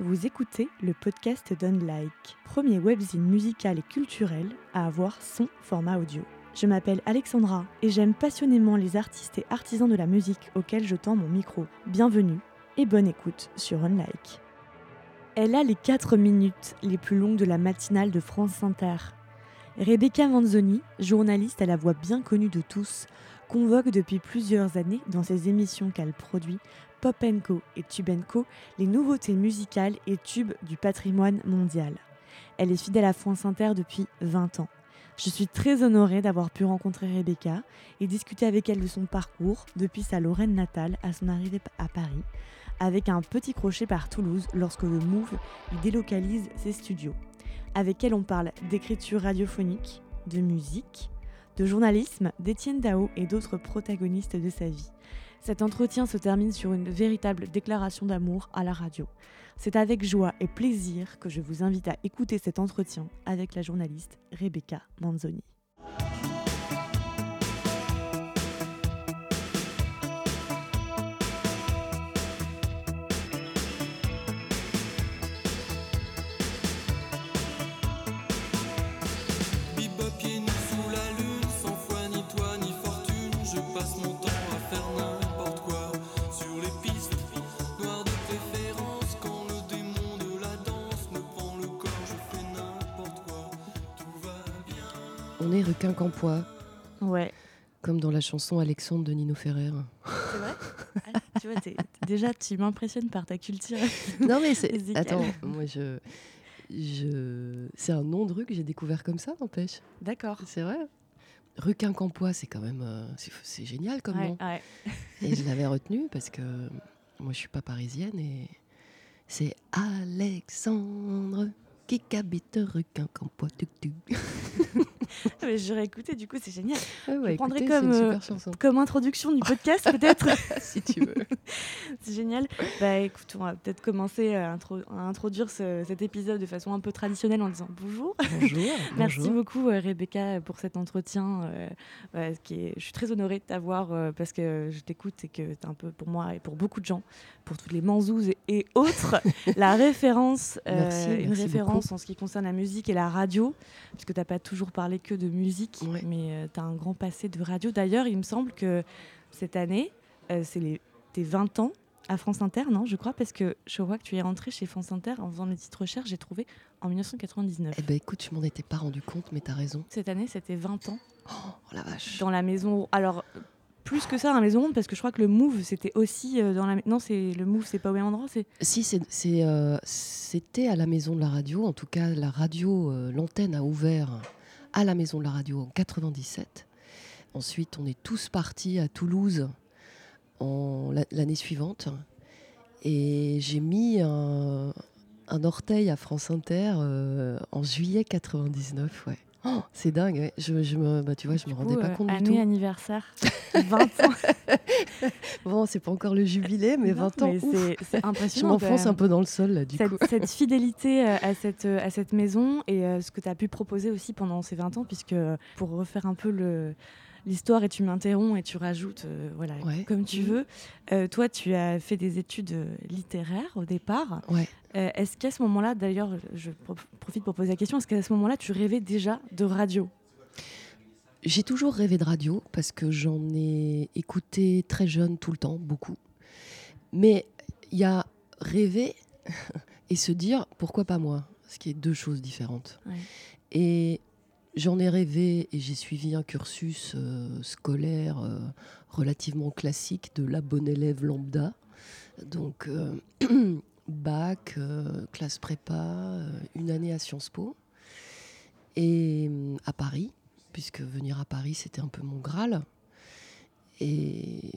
Vous écoutez le podcast d'Unlike, premier webzine musical et culturel à avoir son format audio. Je m'appelle Alexandra et j'aime passionnément les artistes et artisans de la musique auxquels je tends mon micro. Bienvenue et bonne écoute sur Unlike. Elle a les 4 minutes les plus longues de la matinale de France Inter. Rebecca Manzoni, journaliste à la voix bien connue de tous, convoque depuis plusieurs années dans ses émissions qu'elle produit Pop Co et Tube Co les nouveautés musicales et tubes du patrimoine mondial. Elle est fidèle à France Inter depuis 20 ans. Je suis très honorée d'avoir pu rencontrer Rebecca et discuter avec elle de son parcours depuis sa Lorraine natale à son arrivée à Paris, avec un petit crochet par Toulouse lorsque le Move délocalise ses studios. Avec elle, on parle d'écriture radiophonique, de musique, de journalisme, d'Étienne Dao et d'autres protagonistes de sa vie. Cet entretien se termine sur une véritable déclaration d'amour à la radio. C'est avec joie et plaisir que je vous invite à écouter cet entretien avec la journaliste Rebecca Manzoni. On est requin campois. Ouais. Comme dans la chanson Alexandre de Nino Ferrer. C'est vrai? Ah, Tu vois, déjà, tu m'impressionnes par ta culture. non, mais c'est. Attends, moi, je. je... C'est un nom de rue que j'ai découvert comme ça, n'empêche. D'accord. C'est vrai? Requin campois, c'est quand même. Euh, c'est génial comme nom. Et je l'avais retenu parce que moi, je suis pas parisienne et. C'est Alexandre qui habite requin campois. J'aurais écouté, du coup, c'est génial. Ouais, je prendrais comme, euh, comme introduction du podcast, peut-être. si tu veux. c'est génial. Bah écoute, on va peut-être commencer à, introduire cet épisode de façon un peu traditionnelle en disant bonjour. Bonjour. Merci beaucoup, euh, Rebecca, pour cet entretien. Euh, qui est, je suis très honorée de t'avoir parce que je t'écoute et que tu es un peu pour moi et pour beaucoup de gens, pour toutes les manzouzes et, autres, la référence, une référence en ce qui concerne la musique et la radio, puisque tu n'as pas toujours parlé que de musique, mais euh, tu as un grand passé de radio. D'ailleurs, il me semble que cette année, euh, c'est tes 20 ans à France Inter, non, je crois, parce que je vois que tu es rentré chez France Inter en faisant mes petites recherches, j'ai trouvé en 1999. Eh ben écoute, je m'en étais pas rendu compte, mais tu as raison. Cette année, c'était 20 ans. Oh, la vache. Dans la maison. Alors, plus que ça dans la maison parce que je crois que le Move c'était aussi euh, dans la non c'est le Move c'est pas au même endroit c'est si c'est c'était à la maison de la radio en tout cas la radio l'antenne a ouvert à la Maison de la Radio en 97. Ensuite, on est tous partis à Toulouse l'année suivante. Et j'ai mis un, orteil à France Inter euh, en juillet 99. Ouais. Oh, c'est dingue, je, je, me, bah, tu vois, je me rendais pas compte du tout. anniversaire, 20 ans. bon, c'est pas encore le jubilé, mais 20 ans. C'est impressionnant. Je m'enfonce un peu dans le sol, là, du cette, coup. Cette fidélité euh, à cette, euh, à cette maison et euh, ce que tu as pu proposer aussi pendant ces 20 ans, puisque pour refaire un peu le, l'histoire et tu m'interromps et tu rajoutes voilà comme tu veux. toi, tu as fait des études littéraires au départ. Ouais. Euh, est-ce qu'à ce, moment-là, d'ailleurs, je profite pour poser la question, est-ce qu'à ce moment-là, tu rêvais déjà de radio? J'ai toujours rêvé de radio parce que j'en ai écouté très jeune tout le temps, beaucoup. Mais il y a rêver et se dire pourquoi pas moi, ce qui est deux choses différentes. Et j'en ai rêvé et j'ai suivi un cursus euh, scolaire euh, relativement classique de la bonne élève lambda. Donc bac, euh, classe prépa, euh, une année à Sciences Po et euh, à Paris, puisque venir à Paris c'était un peu mon Graal. Et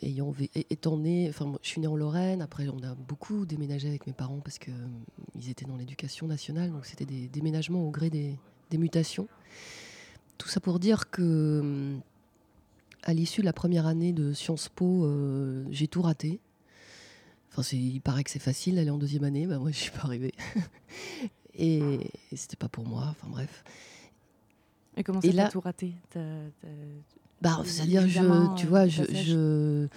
ayant étant né, enfin, je suis née en Lorraine. Après, on a beaucoup déménagé avec mes parents parce que ils étaient dans l'éducation nationale, donc c'était des déménagements au gré des, des, mutations. Tout ça pour dire que, à l'issue de la première année de Sciences Po, j'ai tout raté. Enfin, il paraît que c'est facile d'aller en deuxième année, bah, moi je suis pas arrivée. et, c'était pas pour moi, enfin bref. Et comment ça t'a tout raté? Bah, c'est-à-dire, je, tu vois, je, je,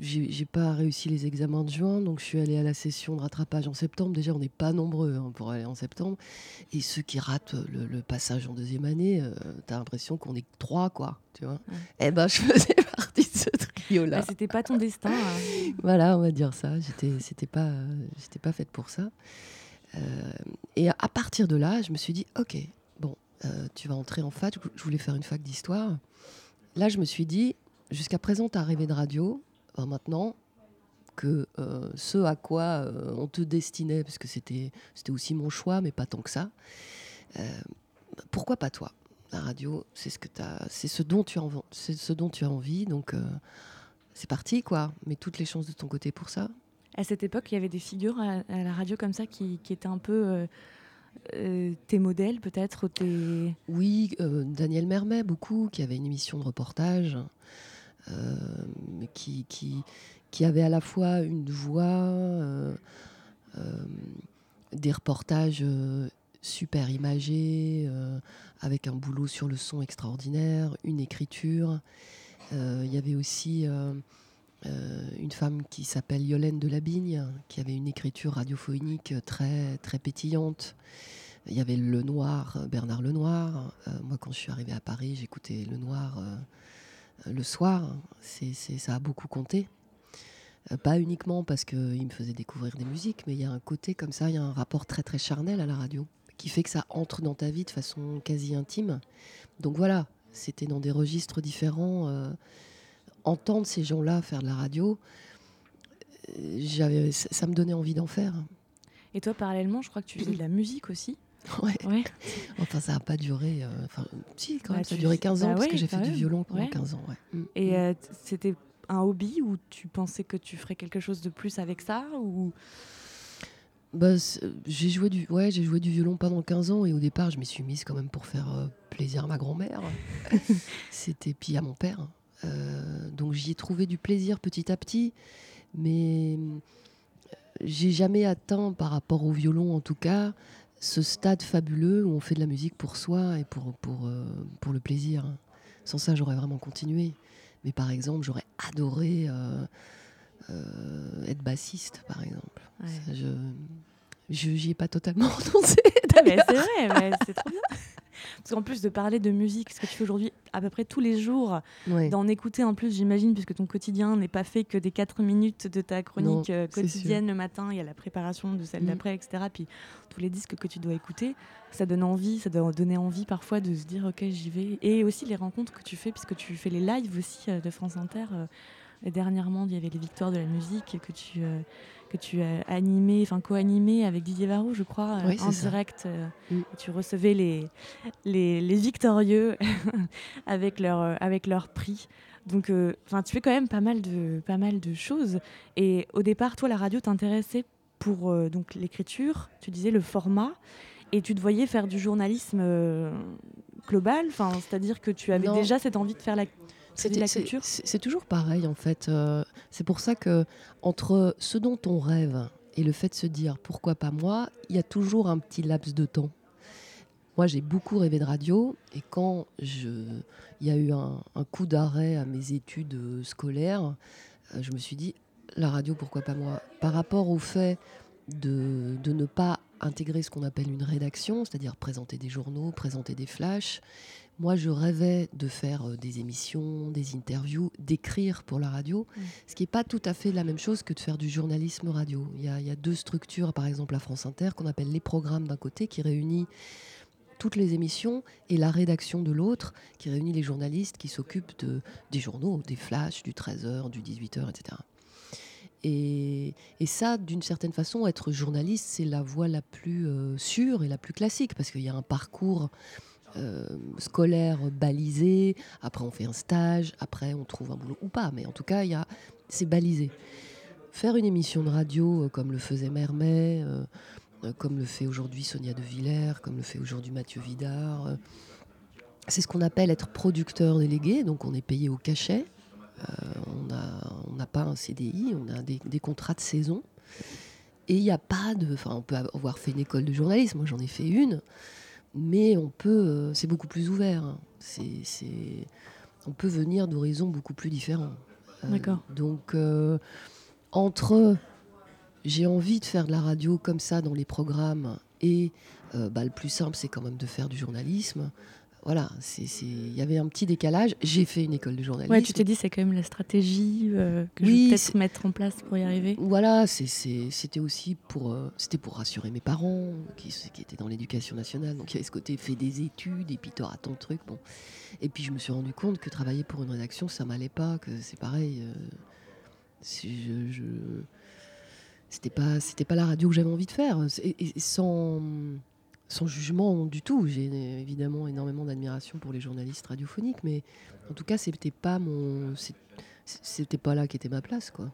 j'ai pas réussi les examens de juin, donc je suis allée à la session de rattrapage en septembre. Déjà, on n'est pas nombreux hein, pour aller en septembre. Et ceux qui ratent le, passage en deuxième année, euh, tu as l'impression qu'on est trois, quoi. Tu vois Eh ben, je faisais partie de ce trio-là. Bah, c'était pas ton destin. Hein. voilà, on va dire ça. J'étais, c'était pas, j'étais pas faite pour ça. Euh, et à partir de là, je me suis dit, ok, bon, euh, tu vas entrer en fac. Je voulais faire une fac d'histoire. Là, je me suis dit, jusqu'à présent, tu as rêvé de radio maintenant que euh, ce à quoi euh, on te destinait, parce que c'était aussi mon choix, mais pas tant que ça, euh, pourquoi pas toi? La radio, c'est ce, que as, ce, dont tu as, ce dont tu as envie, donc c'est parti, quoi. Mets toutes les chances de ton côté pour ça. À cette époque, il y avait des figures à, la radio comme ça qui, qui étaient un peu... tes modèles peut-être tes... Oui, Daniel Mermet, beaucoup, qui avait une émission de reportage. Euh, qui, avait à la fois une voix, euh, euh, des reportages super imagés, avec un boulot sur le son extraordinaire, une écriture. Il y avait aussi une femme qui s'appelle Yolène de Labigne, qui avait une écriture radiophonique très, très pétillante. Il y avait Le Noir, Bernard Lenoir. moi, quand je suis arrivée à Paris, j'écoutais Le Noir le soir, c'est, ça a beaucoup compté. Euh, pas uniquement parce qu'il me faisait découvrir des musiques, mais il y a un côté comme ça, il y a un rapport très très charnel à la radio, qui fait que ça entre dans ta vie de façon quasi intime. Donc voilà, c'était dans des registres différents. Euh, entendre ces gens-là faire de la radio, euh, ça me donnait envie d'en faire. Et toi, parallèlement, je crois que tu faisais de la musique aussi. Ouais. Enfin, ça n'a pas duré. Euh, enfin, si, quand bah, même, ça a duré 15 ans bah parce que j'ai fait du violon pendant 15 ans. Mm. Et mm. Euh, c'était un hobby ou tu pensais que tu ferais quelque chose de plus avec ça ou? Bah, j'ai joué du ouais j'ai joué du violon pendant 15 ans et au départ je m'y suis mise quand même pour faire euh, plaisir à ma grand-mère c'était puis à mon père donc j'y ai trouvé du plaisir petit à petit mais j'ai jamais atteint par rapport au violon en tout cas ce stade fabuleux où on fait de la musique pour soi et pour, pour, euh, pour le plaisir. Sans ça, j'aurais vraiment continué. Mais par exemple, j'aurais adoré euh, euh, être bassiste, par exemple. je n'y ai pas totalement renoncé. c'est vrai, c'est trop bien. Parce qu'en plus de parler de musique, ce que tu fais aujourd'hui à peu près tous les jours, d'en écouter en plus, j'imagine, puisque ton quotidien n'est pas fait que des 4 minutes de ta chronique euh, quotidienne le matin, il y a la préparation de celle mm. d'après, etc. Puis tous les disques que tu dois écouter, ça donne envie, ça doit donner envie parfois de se dire ok j'y vais. Et aussi les rencontres que tu fais, puisque tu fais les lives aussi euh, de France Inter. Euh, dernièrement, il y avait les victoires de la musique que tu que tu as animé, enfin co-animé avec Didier Varou, je crois, euh, en direct. Euh, mm. Tu recevais les, les, victorieux avec, leur, euh, avec leur prix. Donc, enfin, tu fais quand même pas mal de, pas mal de choses. Et au départ, toi, la radio t'intéressait pour donc l'écriture. Tu disais le format, et tu te voyais faire du journalisme global. Enfin, c'est-à-dire que tu avais déjà cette envie de faire la c'est toujours pareil en fait. Euh, c'est pour ça que entre ce dont on rêve et le fait de se dire pourquoi pas moi, il y a toujours un petit laps de temps. Moi, j'ai beaucoup rêvé de radio et quand il y a eu un, coup d'arrêt à mes études euh, scolaires, euh, je me suis dit la radio, pourquoi pas moi? Par rapport au fait de, de ne pas intégrer ce qu'on appelle une rédaction, c'est-à-dire présenter des journaux, présenter des flashs, moi, je rêvais de faire euh, des émissions, des interviews, d'écrire pour la radio, mm. ce qui n'est pas tout à fait la même chose que de faire du journalisme radio. Il y a, deux structures, par exemple la France Inter, qu'on appelle les programmes d'un côté, qui réunit toutes les émissions, et la rédaction de l'autre, qui réunit les journalistes qui s'occupent de, des journaux, des flashs, du 13h, du 18h, etc. Et, ça, d'une certaine façon, être journaliste, c'est la voie la plus euh, sûre et la plus classique, parce qu'il y a un parcours euh, scolaire balisé, après on fait un stage, après on trouve un boulot ou pas, mais en tout cas, c'est balisé. Faire une émission de radio euh, comme le faisait Mermet, comme le fait aujourd'hui Sonia De Villers, comme le fait aujourd'hui Mathieu Vidard, c'est ce qu'on appelle être producteur délégué, donc on est payé au cachet, on n'a pas un CDI, on a des, des contrats de saison. Et il n'y a pas de. Enfin, on peut avoir fait une école de journalisme, moi j'en ai fait une mais on peut, euh, c'est beaucoup plus ouvert. Hein. C'est, on peut venir d'horizons beaucoup plus différents. D'accord. donc, entre j'ai envie de faire de la radio comme ça dans les programmes et bah, le plus simple, c'est quand même de faire du journalisme voilà, il y avait un petit décalage. J'ai fait une école de journalisme. Ouais, tu t'es dit c'est quand même la stratégie euh, que je vais peut-être mettre en place pour y arriver. Voilà, c'était aussi pour euh, c'était pour rassurer mes parents qui, qui étaient dans l'éducation nationale. Donc il y avait ce côté fait des études et puis t'auras ton truc. Bon, et puis je me suis rendu compte que travailler pour une rédaction ça m'allait pas, que c'est pareil. Euh, je, je c'était pas c'était pas la radio que j'avais envie de faire et sans sans jugement du tout. J'ai évidemment énormément d'admiration pour les journalistes radiophoniques, mais en tout cas, c'était pas mon, c'était pas là qu'était ma place, quoi.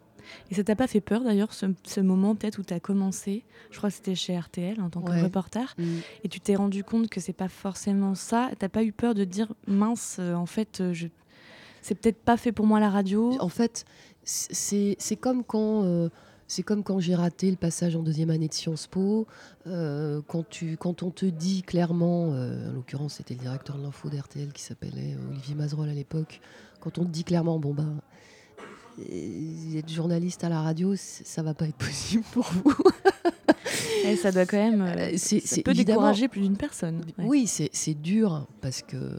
Et ça t'a pas fait peur d'ailleurs ce, moment peut-être où tu as commencé, je crois que c'était chez RTL en tant que reporter, mm. et tu t'es rendu compte que c'est pas forcément ça. T'as pas eu peur de dire mince, euh, en fait, euh, je... c'est peut-être pas fait pour moi la radio? En fait, c'est comme quand euh, c'est comme quand j'ai raté le passage en deuxième année de Sciences Po, euh, quand, tu, quand on te dit clairement, euh, en l'occurrence c'était le directeur de l'info d'RTL qui s'appelait euh, Olivier Mazerolle à l'époque, quand on te dit clairement, bon ben, être journaliste à la radio, ça va pas être possible pour vous. Et ça doit quand même, c'est, ça peut décourager plus d'une personne. Oui, c'est, dur parce que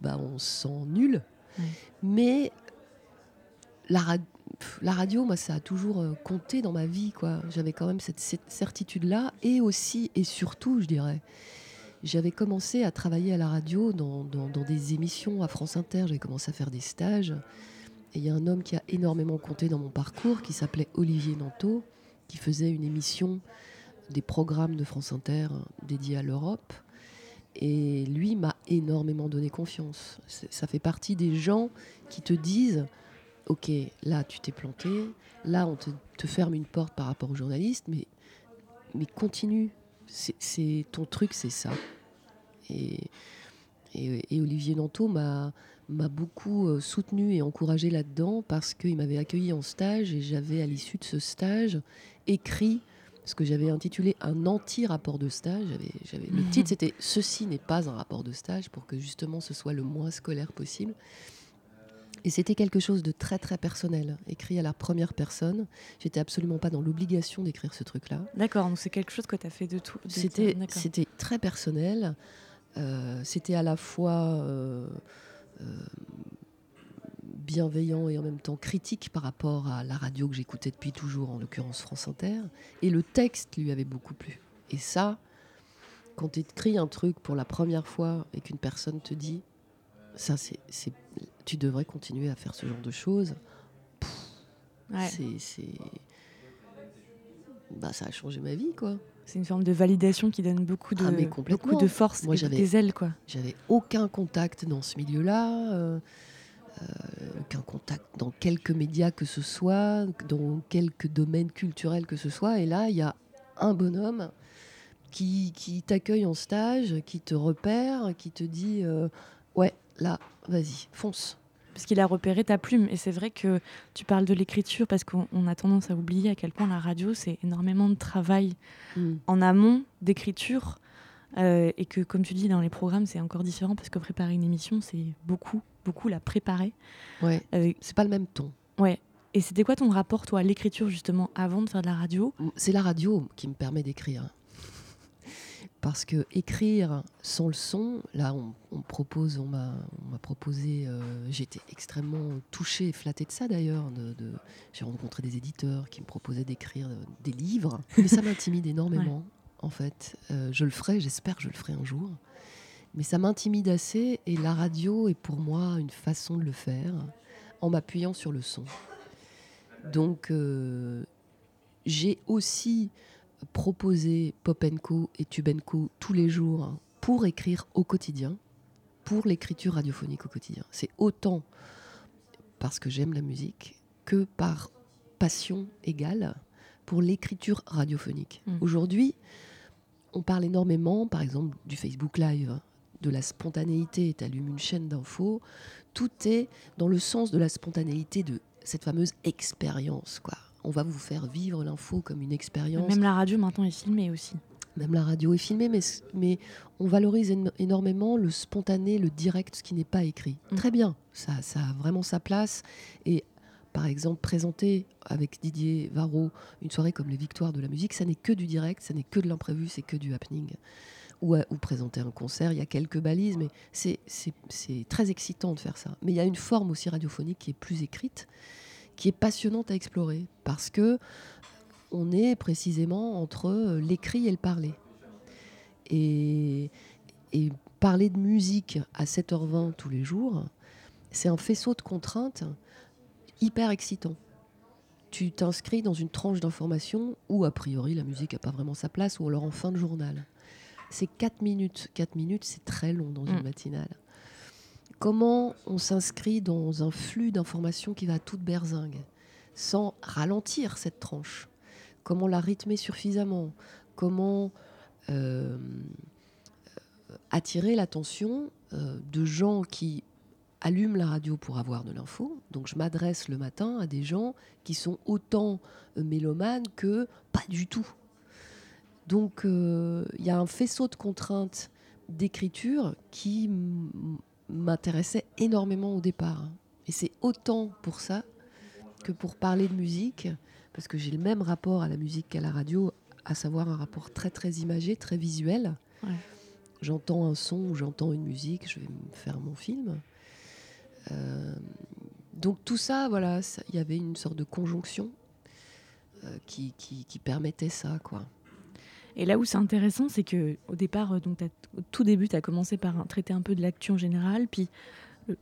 bah, on se sent nul, mais la la radio, moi, ça a toujours euh, compté dans ma vie, quoi. J'avais quand même cette, certitude-là, et aussi et surtout, je dirais, j'avais commencé à travailler à la radio dans, des émissions à France Inter. J'avais commencé à faire des stages, et il y a un homme qui a énormément compté dans mon parcours, qui s'appelait Olivier Nanteau, qui faisait une émission des programmes de France Inter dédiés à l'Europe. Et lui m'a énormément donné confiance. Ça fait partie des gens qui te disent ok, là tu t'es planté, là on te, ferme une porte par rapport aux journalistes, mais, mais continue. C'est ton truc, c'est ça. Et, et, Olivier Nanteau m'a beaucoup euh, soutenu et encouragé là-dedans parce qu'il m'avait accueilli en stage et j'avais à l'issue de ce stage écrit ce que j'avais intitulé un anti-rapport de stage. J'avais, Le titre c'était Ceci n'est pas un rapport de stage pour que justement ce soit le moins scolaire possible. Et c'était quelque chose de très très personnel, écrit à la première personne. J'étais absolument pas dans l'obligation d'écrire ce truc-là. D'accord, donc c'est quelque chose que tu as fait de tout. C'était, c'était très personnel. Euh, c'était à la fois euh, euh, bienveillant et en même temps critique par rapport à la radio que j'écoutais depuis toujours, en l'occurrence France Inter. Et le texte lui avait beaucoup plu. Et ça, quand tu écris un truc pour la première fois et qu'une personne te dit, ça c'est tu devrais continuer à faire ce genre de choses. C'est. Bah, ça a changé ma vie, quoi. C'est une forme de validation qui donne beaucoup de, ah, beaucoup de force Moi, et des ailes, quoi. J'avais aucun contact dans ce milieu-là, euh, euh, aucun contact dans quelques médias que ce soit, dans quelques domaines culturels que ce soit. Et là, il y a un bonhomme qui, qui t'accueille en stage, qui te repère, qui te dit euh, Ouais, là, vas-y, fonce. Parce qu'il a repéré ta plume. Et c'est vrai que tu parles de l'écriture parce qu'on a tendance à oublier à quel point la radio, c'est énormément de travail mm. en amont d'écriture. Euh, et que, comme tu dis, dans les programmes, c'est encore différent parce que préparer une émission, c'est beaucoup, beaucoup la préparer. Ouais. Euh, c'est pas le même ton. Ouais. Et c'était quoi ton rapport, toi, à l'écriture, justement, avant de faire de la radio? C'est la radio qui me permet d'écrire parce que écrire sans le son, là, on, propose, on m'a, proposé, euh, j'étais extrêmement touchée et flattée de ça d'ailleurs. De, j'ai rencontré des éditeurs qui me proposaient d'écrire euh, des livres, mais ça m'intimide énormément. En fait, euh, je le ferai, j'espère que je le ferai un jour, mais ça m'intimide assez et la radio est pour moi une façon de le faire en m'appuyant sur le son. Donc, j'ai aussi proposer Popenco et Tubenco tous les jours pour écrire au quotidien, pour l'écriture radiophonique au quotidien. C'est autant parce que j'aime la musique que par passion égale pour l'écriture radiophonique. Mmh. Aujourd'hui, on parle énormément, par exemple, du Facebook Live, de la spontanéité. Tu allumes une chaîne d'infos, tout est dans le sens de la spontanéité de cette fameuse expérience, quoi on va vous faire vivre l'info comme une expérience. Même la radio maintenant est filmée aussi. Même la radio est filmée, mais, mais on valorise énormément le spontané, le direct, ce qui n'est pas écrit. Mm. Très bien, ça, ça a vraiment sa place. Et par exemple, présenter avec Didier Varro une soirée comme les Victoires de la musique, ça n'est que du direct, ça n'est que de l'imprévu, c'est que du happening. Ou, ou, présenter un concert, il y a quelques balises, mais c'est très excitant de faire ça. Mais il y a une forme aussi radiophonique qui est plus écrite, qui est passionnante à explorer, parce que on est précisément entre l'écrit et le parler. Et, et parler de musique à 7h20 tous les jours, c'est un faisceau de contraintes hyper excitant. Tu t'inscris dans une tranche d'information où, a priori, la musique n'a pas vraiment sa place, ou alors en fin de journal. C'est 4 minutes. 4 minutes, c'est très long dans une mm. matinale. Comment on s'inscrit dans un flux d'informations qui va à toute berzingue, sans ralentir cette tranche? Comment la rythmer suffisamment? Comment euh, attirer l'attention euh, de gens qui allument la radio pour avoir de l'info? Donc je m'adresse le matin à des gens qui sont autant euh, mélomanes que pas du tout. Donc il y a un faisceau de contraintes d'écriture qui m'intéressait énormément au départ. Et c'est autant pour ça que pour parler de musique, parce que j'ai le même rapport à la musique qu'à la radio, à savoir un rapport très très imagé, très visuel. J'entends un son ou j'entends une musique, je vais me faire mon film. Euh, donc tout ça, voilà, il y avait une sorte de conjonction euh, qui, qui, permettait ça, quoi. Et là où c'est intéressant, c'est que au départ, euh, donc au tout début, tu as commencé par traiter un peu de l'actu en général, puis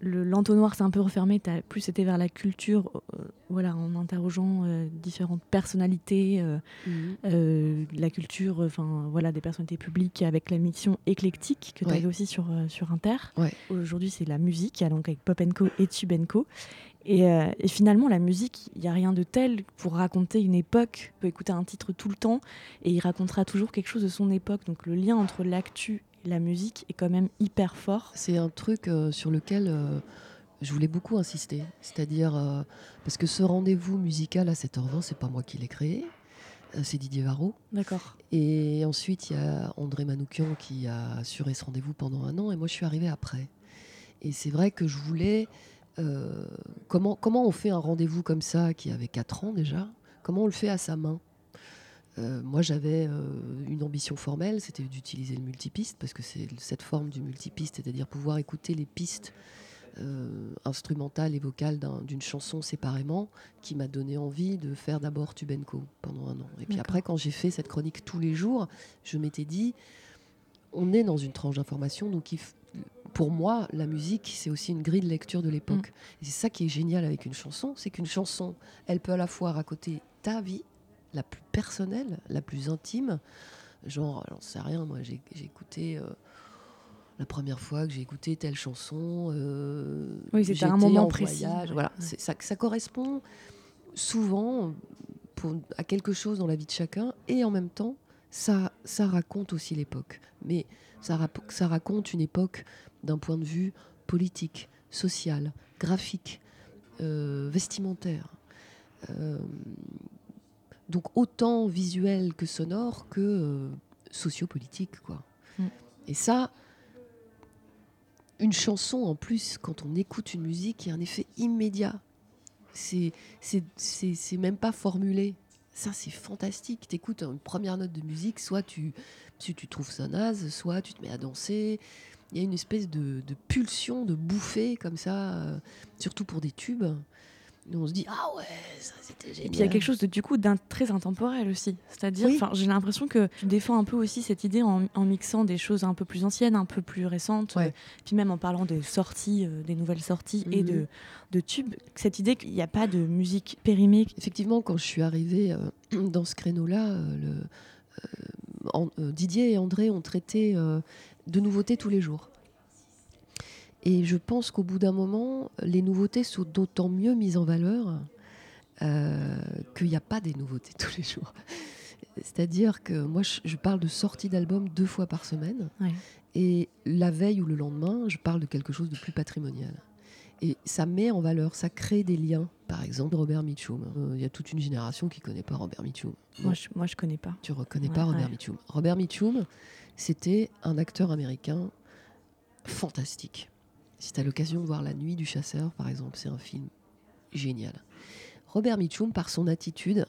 l'entonnoir s'est un peu refermé, tu as plus été vers la culture, euh, voilà, en interrogeant euh, différentes personnalités, euh, mhm. la culture, enfin voilà, des personnalités publiques avec la mission éclectique que tu avais aussi sur, sur Inter. Aujourd'hui, c'est la musique, donc avec Pop Co et Tube Co. Et, et, finalement, la musique, il n'y a rien de tel pour raconter une époque. On peut écouter un titre tout le temps et il racontera toujours quelque chose de son époque. Donc le lien entre l'actu la musique est quand même hyper fort. C'est un truc euh, sur lequel euh, je voulais beaucoup insister. C'est-à-dire, euh, parce que ce rendez-vous musical à 7h20, c'est pas moi qui l'ai créé, c'est Didier Varro. D'accord. Et ensuite, il y a André Manoukian qui a assuré ce rendez-vous pendant un an, et moi je suis arrivée après. Et c'est vrai que je voulais. Comment, comment on fait un rendez-vous comme ça, qui avait 4 ans déjà? Comment on le fait à sa main? Euh, moi, j'avais euh, une ambition formelle, c'était d'utiliser le multipiste, parce que c'est cette forme du multipiste, c'est-à-dire pouvoir écouter les pistes euh, instrumentales et vocales d'une chanson séparément, qui m'a donné envie de faire d'abord Tubenco pendant un an. Et puis après, quand j'ai fait cette chronique tous les jours, je m'étais dit, on est dans une tranche d'information, donc pour moi, la musique, c'est aussi une grille de lecture de l'époque. Mm. Et c'est ça qui est génial avec une chanson, c'est qu'une chanson, elle peut à la fois raconter ta vie, la plus personnelle, la plus intime. Genre, j'en sais rien, moi j'ai écouté euh, la première fois que j'ai écouté telle chanson. Euh, oui, c'était un moment précis. Voilà, ça, ça, correspond souvent pour, à quelque chose dans la vie de chacun et en même temps, ça, ça raconte aussi l'époque. Mais ça, ça raconte une époque d'un point de vue politique, social, graphique, euh, vestimentaire. Euh, donc autant visuel que sonore que euh, sociopolitique. Quoi. Mm. Et ça, une chanson en plus, quand on écoute une musique, il y a un effet immédiat. C'est, même pas formulé. Ça, c'est fantastique. Tu écoutes une première note de musique, soit tu, tu, tu, trouves ça naze, soit tu te mets à danser. Il y a une espèce de, de pulsion, de bouffée comme ça, euh, surtout pour des tubes on se dit ah ouais ça c'était génial. Et puis il y a quelque chose de du coup d'un très intemporel aussi. C'est-à-dire, enfin j'ai l'impression que tu défends un peu aussi cette idée en, mixant des choses un peu plus anciennes, un peu plus récentes, euh, puis même en parlant des sorties, euh, des nouvelles sorties et de, mhm. de tubes. Cette idée qu'il n'y a pas de musique périmée. Effectivement, quand je suis arrivée euh, dans ce créneau-là, Didier et André ont traité de nouveautés tous les jours. Et je pense qu'au bout d'un moment, les nouveautés sont d'autant mieux mises en valeur euh, qu'il n'y a pas des nouveautés tous les jours. C'est-à-dire que moi, je, parle de sortie d'album deux fois par semaine. Et la veille ou le lendemain, je parle de quelque chose de plus patrimonial. Et ça met en valeur, ça crée des liens. Par exemple, Robert Mitchum. Euh, il y a toute une génération qui ne connaît pas Robert Mitchum. Moi, je ne connais pas. Tu ne reconnais pas Robert Mitchum. Robert Mitchum, c'était un acteur américain fantastique si tu as l'occasion de voir La Nuit du Chasseur, par exemple, c'est un film génial. Robert Mitchum, par son attitude,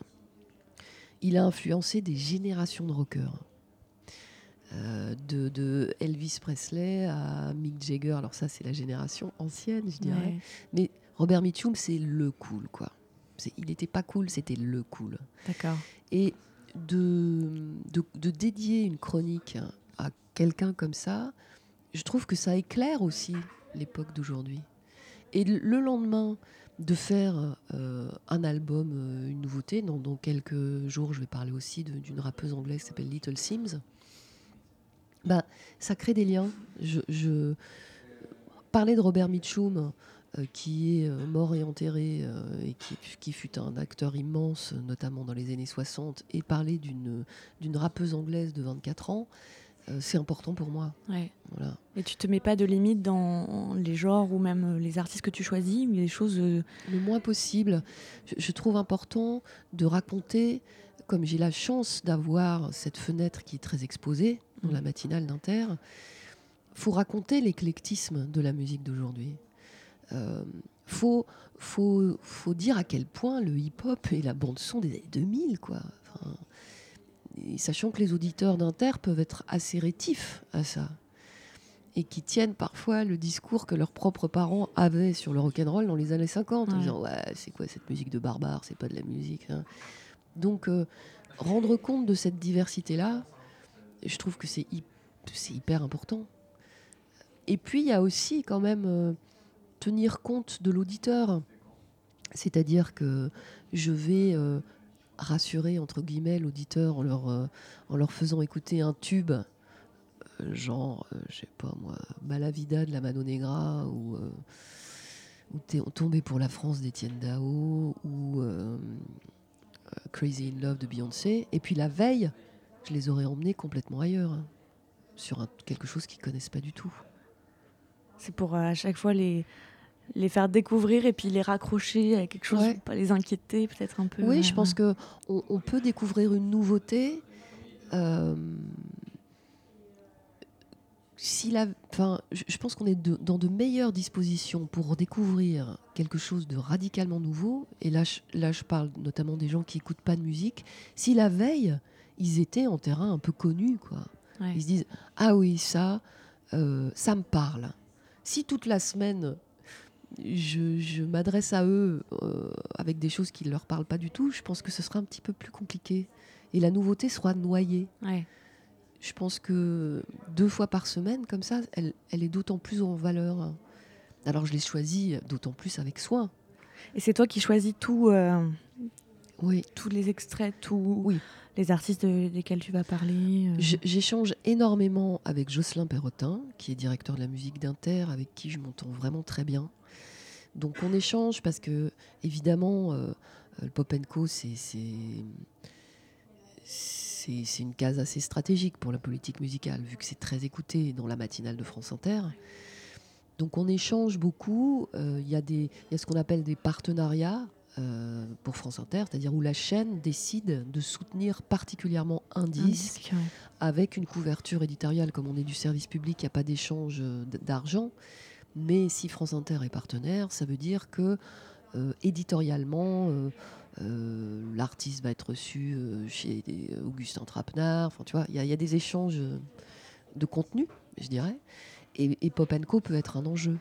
il a influencé des générations de rockers. Euh, de, Elvis Presley à Mick Jagger. Alors ça, c'est la génération ancienne, je dirais. Mais Robert Mitchum, c'est le cool, quoi. Il n'était pas cool, c'était le cool. D'accord. Et de, de, dédier une chronique à quelqu'un comme ça, je trouve que ça éclaire aussi l'époque d'aujourd'hui. Et le lendemain de faire euh, un album, euh, une nouveauté, dans, quelques jours, je vais parler aussi d'une rappeuse anglaise qui s'appelle Little Sims. Bah, ça crée des liens. Je, de Robert Mitchum, euh, qui est mort et enterré et qui, qui, fut un acteur immense, notamment dans les années 60, et parler d'une rappeuse anglaise de 24 ans, c'est important pour moi. Ouais. Voilà. Et tu te mets pas de limite dans les genres ou même les artistes que tu choisis, mais les choses. Le moins possible. Je, trouve important de raconter, comme j'ai la chance d'avoir cette fenêtre qui est très exposée dans la mm. matinale d'Inter, faut raconter l'éclectisme de la musique d'aujourd'hui. Euh, faut, faut, faut dire à quel point le hip-hop et la bande-son des années 2000, quoi. Sachant que les auditeurs d'Inter peuvent être assez rétifs à ça et qui tiennent parfois le discours que leurs propres parents avaient sur le rock'n'roll dans les années 50, en disant ouais c'est quoi cette musique de barbare, c'est pas de la musique. Hein. Donc euh, rendre compte de cette diversité là, je trouve que c'est hyper important. Et puis il y a aussi quand même euh, tenir compte de l'auditeur. C'est-à-dire que je vais euh, rassurer, entre guillemets, l'auditeur en, leur, euh, faisant écouter un tube, euh, genre, je sais pas moi, Malavida de la Mano Negra, ou, ou tombé pour la France d'Étienne Dao, ou Crazy in Love de Beyoncé. Et puis la veille, je les aurais emmenés complètement ailleurs, hein, sur quelque chose qu'ils connaissent pas du tout. C'est pour à chaque fois les, les faire découvrir et puis les raccrocher à quelque chose, pas les inquiéter peut-être un peu. Oui, je pense que on, peut découvrir une nouveauté. Euh, si la, enfin, je pense qu'on est dans de meilleures dispositions pour découvrir quelque chose de radicalement nouveau. Et là, je, là, je parle notamment des gens qui écoutent pas de musique. Si la veille, ils étaient en terrain un peu connu, quoi. Ils se disent ah oui ça, euh, ça me parle. Si toute la semaine je, m'adresse à eux euh, avec des choses qui ne leur parlent pas du tout, je pense que ce sera un petit peu plus compliqué. Et la nouveauté sera noyée. Je pense que deux fois par semaine, comme ça, elle, est d'autant plus en valeur. Alors je l'ai choisie d'autant plus avec soin. Et c'est toi qui choisis tout, euh, oui. tous les extraits, tous oui. les artistes desquels tu vas parler euh. J'échange énormément avec Jocelyn Perrotin, qui est directeur de la musique d'Inter, avec qui je m'entends vraiment très bien. Donc on échange parce que, évidemment, euh, le Pop Co, c'est une case assez stratégique pour la politique musicale, vu que c'est très écouté dans la matinale de France Inter. Donc on échange beaucoup. Euh, il y, y, a ce qu'on appelle des partenariats euh, pour France Inter, c'est-à-dire où la chaîne décide de soutenir particulièrement un disque, avec une couverture éditoriale. Comme on est du service public, il n'y a pas d'échange d'argent. Mais si France Inter est partenaire, ça veut dire que euh, éditorialement, euh, euh, l'artiste va être reçu chez Augustin Trapenard. Enfin, tu vois, il y, a des échanges de contenu, je dirais. Et, et Pop Co peut être un enjeu.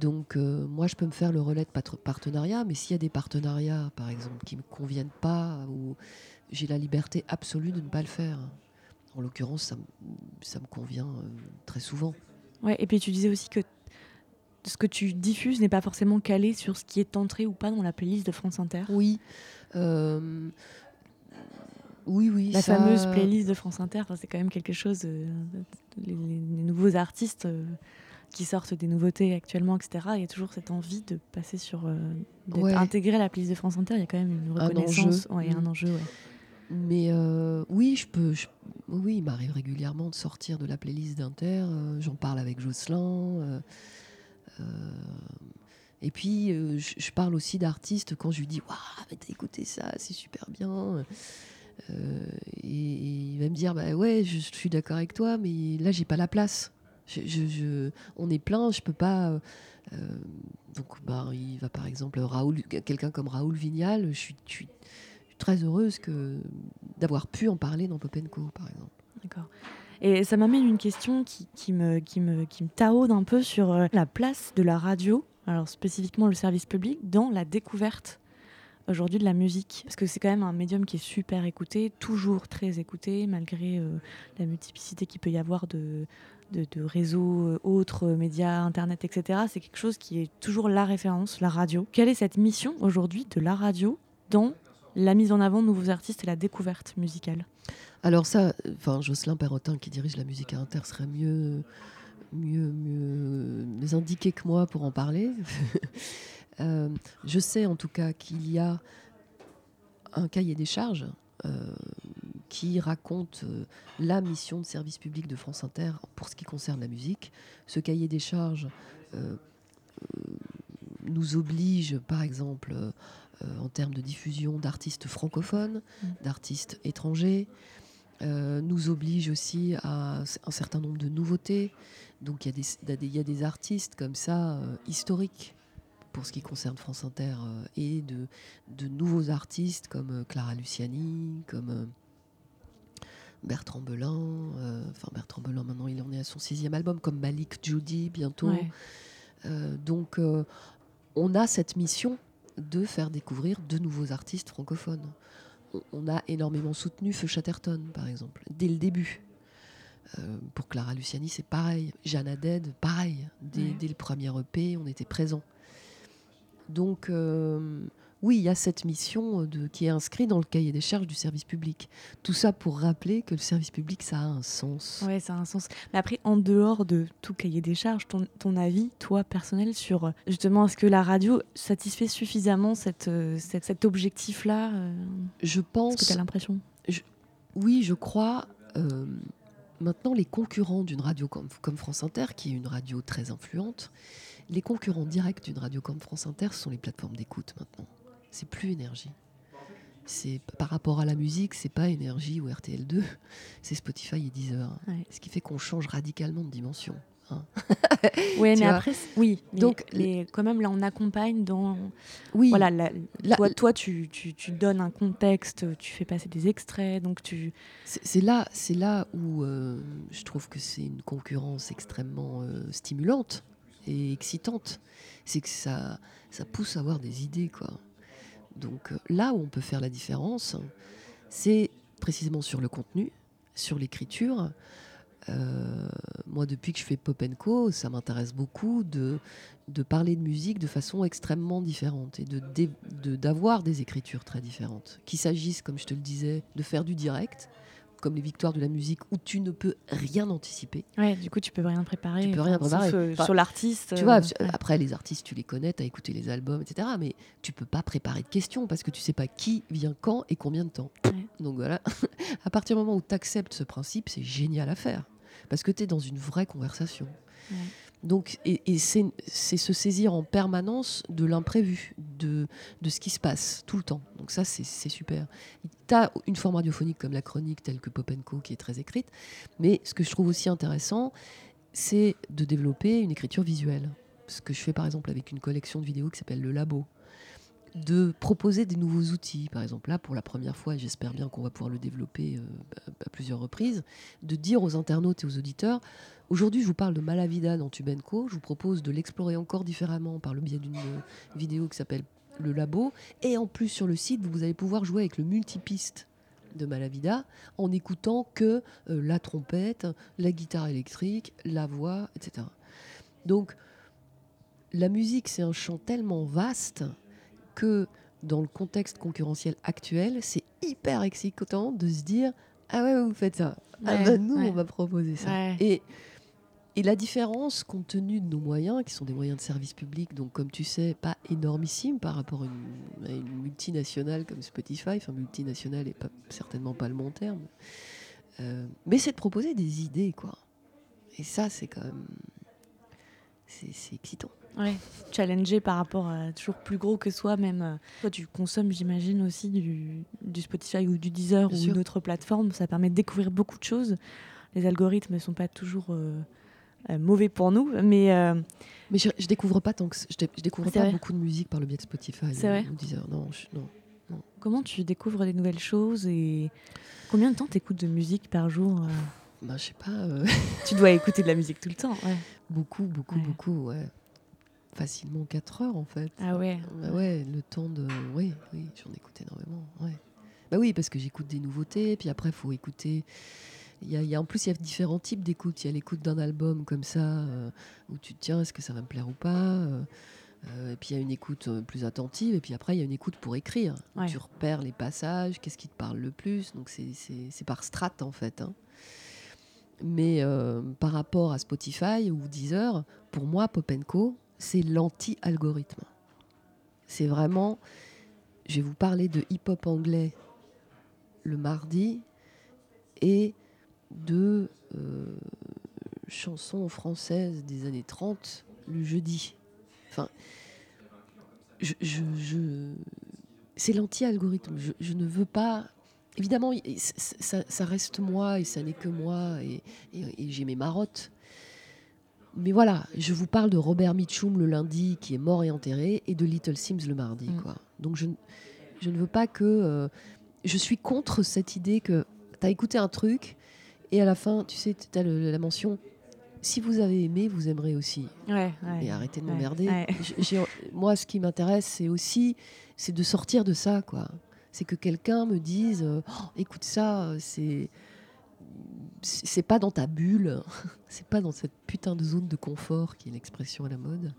Donc, moi, je peux me faire le relais de partenariat, mais s'il y a des partenariats, par exemple, qui ne me conviennent pas, ou j'ai la liberté absolue de ne pas le faire. En l'occurrence, ça, ça, me convient très souvent. Ouais, et puis tu disais aussi que ce que tu diffuses n'est pas forcément calé sur ce qui est entré ou pas dans la playlist de France Inter? Oui. Euh, oui, oui. La fameuse playlist de France Inter, c'est quand même quelque chose. Euh, les, nouveaux artistes euh, qui sortent des nouveautés actuellement, etc. Il y a toujours cette envie de passer sur. d'intégrer la playlist de France Inter. Il y a quand même une reconnaissance. Un enjeu. un mm. enjeu Mais oui, je peux. oui, il m'arrive régulièrement de sortir de la playlist d'Inter. J'en parle avec Jocelyn. Euh, et puis, euh, je, parle aussi d'artistes quand je lui dis Waouh, t'as écouté ça, c'est super bien. Euh, et, il va me dire Bah ouais, je, suis d'accord avec toi, mais là, j'ai pas la place. On est plein, je peux pas. Donc, bah, il va par exemple Raoul, quelqu'un comme Raoul Vignal. Je suis, très heureuse d'avoir pu en parler dans Popenco, par exemple. D'accord. Et ça m'amène une question qui, me, qui, un peu sur euh, la place de la radio, alors spécifiquement le service public, dans la découverte aujourd'hui de la musique Parce que c'est quand même un médium qui est super écouté, toujours très écouté, malgré euh, la multiplicité qu'il peut y avoir de, de, réseaux euh, autres, médias, internet, etc. C'est quelque chose qui est toujours la référence, la radio. Quelle est cette mission aujourd'hui de la radio dans la mise en avant de nouveaux artistes et la découverte musicale alors ça, enfin Jocelyn Perrotin qui dirige la musique à Inter serait mieux, mieux, mieux indiqué que moi pour en parler. Euh, je sais en tout cas qu'il y a un cahier des charges euh, qui raconte euh, la mission de service public de France Inter pour ce qui concerne la musique. Ce cahier des charges nous oblige, par exemple, en termes de diffusion d'artistes francophones, mmh. d'artistes étrangers, euh, nous oblige aussi à un certain nombre de nouveautés. Donc il y, a des artistes comme ça, euh, historiques, pour ce qui concerne France Inter, euh, et de, de, nouveaux artistes comme Clara Luciani, comme Bertrand Belin. Enfin, Bertrand Belin, maintenant, il en est à son sixième album, comme Malik Judy, bientôt. donc on a cette mission de faire découvrir de nouveaux artistes francophones on a énormément soutenu Feu Chatterton, par exemple, dès le début. Euh, pour Clara Luciani, c'est pareil. Jeanne Dead, pareil. Dès, le premier EP, on était présent. Donc, euh, oui, il y a cette mission de, qui est inscrite dans le cahier des charges du service public. Tout ça pour rappeler que le service public, ça a un sens. Oui, ça a un sens. Mais après, en dehors de tout cahier des charges, ton, avis, toi, personnel, sur justement, est-ce que la radio satisfait suffisamment cette, euh, cet objectif-là euh Je pense. Est-ce que tu as l'impression Oui, je crois. Euh, maintenant, les concurrents d'une radio comme, comme France Inter, qui est une radio très influente, les concurrents directs d'une radio comme France Inter sont les plateformes d'écoute maintenant c'est plus énergie. C'est par rapport à la musique, c'est pas énergie ou RTL2, c'est Spotify et Deezer. Ce qui fait qu'on change radicalement de dimension. Hein. oui, mais après, oui. Donc, mais quand même, là, on accompagne dans. Oui. Voilà, toi, tu, tu, tu, donnes un contexte, tu fais passer des extraits, donc tu. C'est là, c'est là où euh, je trouve que c'est une concurrence extrêmement euh, stimulante et excitante. C'est que ça, ça pousse à avoir des idées, quoi. Donc euh, là où on peut faire la différence, c'est précisément sur le contenu, sur l'écriture. Euh, moi, depuis que je fais Pop Co, ça m'intéresse beaucoup de, de parler de musique de façon extrêmement différente et d'avoir de, des écritures très différentes. Qu'il s'agisse, comme je te le disais, de faire du direct, comme les victoires de la musique où tu ne peux rien anticiper. Ouais, du coup, tu peux rien préparer. Tu peux rien préparer. Euh, sur l'artiste. Tu vois, euh, après, les artistes, tu les connais, tu as écouté les albums, etc. Mais tu peux pas préparer de questions parce que tu sais pas qui vient quand et combien de temps. Donc voilà, à partir du moment où tu acceptes ce principe, c'est génial à faire. Parce que tu es dans une vraie conversation. Donc, et, c'est se saisir en permanence de l'imprévu, de, ce qui se passe tout le temps. Donc ça, c'est super. Tu as une forme radiophonique comme la chronique, telle que Popenco, qui est très écrite. Mais ce que je trouve aussi intéressant, c'est de développer une écriture visuelle. Ce que je fais par exemple avec une collection de vidéos qui s'appelle Le Labo de proposer des nouveaux outils, par exemple là pour la première fois, et j'espère bien qu'on va pouvoir le développer euh, à plusieurs reprises, de dire aux internautes et aux auditeurs, aujourd'hui je vous parle de Malavida dans Tubenco, je vous propose de l'explorer encore différemment par le biais d'une vidéo qui s'appelle Le Labo, et en plus sur le site vous allez pouvoir jouer avec le multipiste de Malavida en écoutant que euh, la trompette, la guitare électrique, la voix, etc. Donc la musique c'est un champ tellement vaste que dans le contexte concurrentiel actuel, c'est hyper excitant de se dire Ah ouais, vous faites ça. ah ben nous, on va proposer ça. Et, et la différence, compte tenu de nos moyens, qui sont des moyens de service public, donc comme tu sais, pas énormissime par rapport à une, multinationale comme Spotify, enfin multinationale et pas, certainement pas le bon terme, euh, mais c'est de proposer des idées, quoi. Et ça, c'est quand même. C'est excitant. Ouais, challenger par rapport à toujours plus gros que soi même. Toi, tu consommes, j'imagine, aussi du, du, Spotify ou du Deezer ou une autre plateforme. Ça permet de découvrir beaucoup de choses. Les algorithmes ne sont pas toujours euh, mauvais pour nous. Mais, mais je, je, découvre pas tant que je, découvre pas beaucoup de musique par le biais de Spotify. C'est vrai. Non, non, non, Comment tu découvres des nouvelles choses et combien de temps t'écoutes de musique par jour bah, je sais pas. tu dois écouter de la musique tout le temps. Ouais. Beaucoup, beaucoup, beaucoup, ouais facilement 4 heures en fait. Ah ouais. Bah ouais, le temps de. Oui, oui, j'en écoute énormément. Ouais. Bah oui, parce que j'écoute des nouveautés, puis après, il faut écouter. Il y, a, en plus, il y a différents types d'écoute. Il y a l'écoute d'un album comme ça, euh, où tu te tiens, est-ce que ça va me plaire ou pas euh, euh, Et puis il y a une écoute plus attentive, et puis après, il y a une écoute pour écrire. Tu repères les passages, qu'est-ce qui te parle le plus. Donc c'est par strat en fait. Hein. Mais par rapport à Spotify ou Deezer, pour moi, Pop Co, c'est l'anti-algorithme. C'est vraiment, je vais vous parler de hip-hop anglais le mardi et de euh, chansons françaises des années 30 le jeudi. Enfin, je, c'est l'anti-algorithme. Je, ne veux pas. Évidemment, ça, reste moi et ça n'est que moi et j'ai mes marottes. Mais voilà, je vous parle de Robert Mitchum le lundi qui est mort et enterré et de Little Sims le mardi. Mm. Quoi. Donc je, je, ne veux pas que... Euh, je suis contre cette idée que tu as écouté un truc et à la fin, tu sais, tu as la mention si vous avez aimé, vous aimerez aussi. Ouais, et arrêtez de m'emmerder. Moi, ce qui m'intéresse, c'est aussi c'est de sortir de ça. quoi. C'est que quelqu'un me dise oh, écoute ça, c'est c'est pas dans ta bulle, c'est pas dans cette putain de zone de confort qui est l'expression à la mode.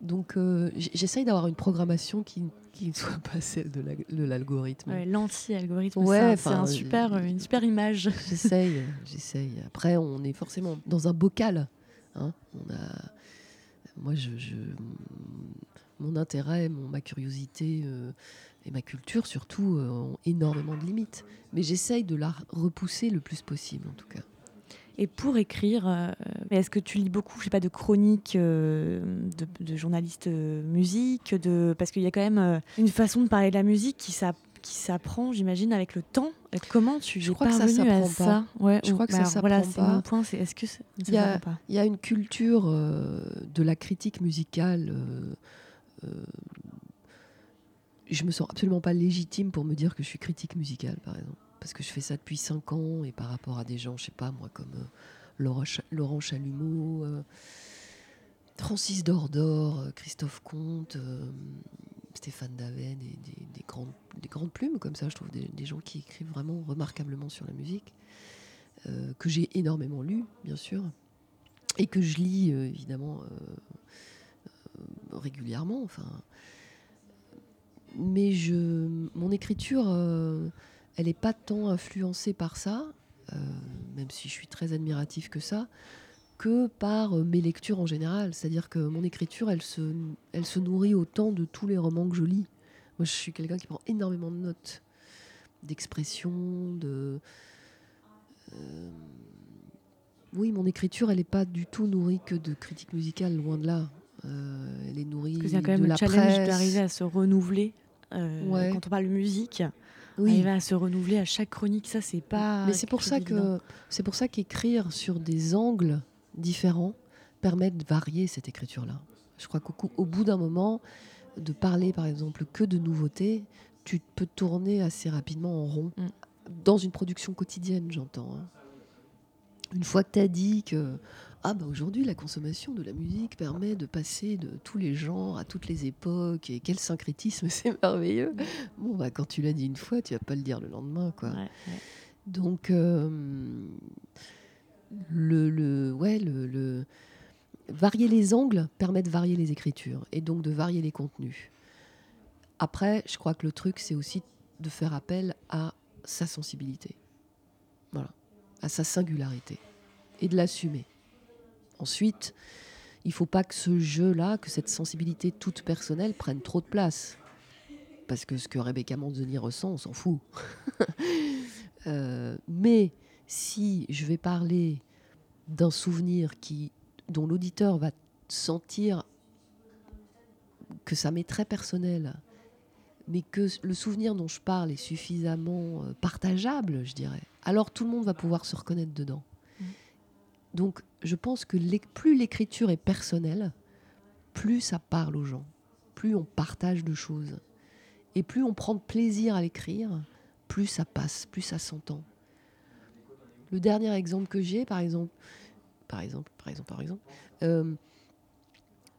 Donc euh, j'essaye d'avoir une programmation qui ne soit pas celle de l'algorithme. L'anti-algorithme, ouais, c'est un super, euh, une super image. J'essaye, j'essaye. Après, on est forcément dans un bocal. Hein. On a, moi, je, mon intérêt, mon, ma curiosité. Euh, et ma culture surtout ont énormément de limites. Mais j'essaye de la repousser le plus possible en tout cas. Et pour écrire, euh, est-ce que tu lis beaucoup, je sais pas, de chroniques euh, de, journalistes musique, de parce qu'il y a quand même une façon de parler de la musique qui s'apprend, j'imagine, avec le temps. Comment tu je crois que ça s'apprend pas. Ouais, je crois que ça s'apprend voilà, pas. c'est mon point. C'est est-ce que ça il y a, Il y a une culture de la critique musicale je me sens absolument pas légitime pour me dire que je suis critique musicale, par exemple. Parce que je fais ça depuis 5 ans et par rapport à des gens, je sais pas moi, comme euh, Laurent, Chalumeau, euh, Francis Dordor, euh, Christophe Comte, Stéphane Daven, et des, grandes, des grandes plumes comme ça, je trouve, des, gens qui écrivent vraiment remarquablement sur la musique, que j'ai énormément lu, bien sûr, et que je lis évidemment régulièrement. Enfin mais je, mon écriture, elle n'est pas tant influencée par ça, euh, même si je suis très admiratif que ça, que par euh, mes lectures en général. C'est-à-dire que mon écriture, elle se, elle se nourrit autant de tous les romans que je lis. Moi, je suis quelqu'un qui prend énormément de notes, d'expressions, de... oui, mon écriture, elle n'est pas du tout nourrie que de critiques musicales, loin de là. elle est nourrie Parce y a quand même de la d'arriver à se renouveler euh, quand on parle musique, oui. va à se renouveler à chaque chronique. Ça, c'est pas. Mais c'est pour ça que c'est pour ça qu'écrire sur des angles différents permet de varier cette écriture-là. Je crois qu'au bout d'un moment, de parler par exemple que de nouveautés, tu peux tourner assez rapidement en rond. Mm. Dans une production quotidienne, j'entends. Hein. Une fois que tu as dit que ah bah aujourd'hui la consommation de la musique permet de passer de tous les genres à toutes les époques et quel syncrétisme c'est merveilleux. Bon bah quand tu l'as dit une fois tu vas pas le dire le lendemain quoi. Donc euh, le, le, ouais le, varier les angles permet de varier les écritures et donc de varier les contenus. Après je crois que le truc c'est aussi de faire appel à sa sensibilité. Voilà. À sa singularité. Et de l'assumer Ensuite, il ne faut pas que ce jeu-là, que cette sensibilité toute personnelle prenne trop de place. Parce que ce que Rebecca Manzoni ressent, on s'en fout. Euh, mais si je vais parler d'un souvenir qui, dont l'auditeur va sentir que ça m'est très personnel, mais que le souvenir dont je parle est suffisamment euh, partageable, je dirais, alors tout le monde va pouvoir se reconnaître dedans. Mm. Donc je pense que plus l'écriture est personnelle, plus ça parle aux gens, plus on partage de choses. Et plus on prend plaisir à l'écrire, plus ça passe, plus ça s'entend. Le dernier exemple que j'ai, par exemple, par exemple, par exemple, euh,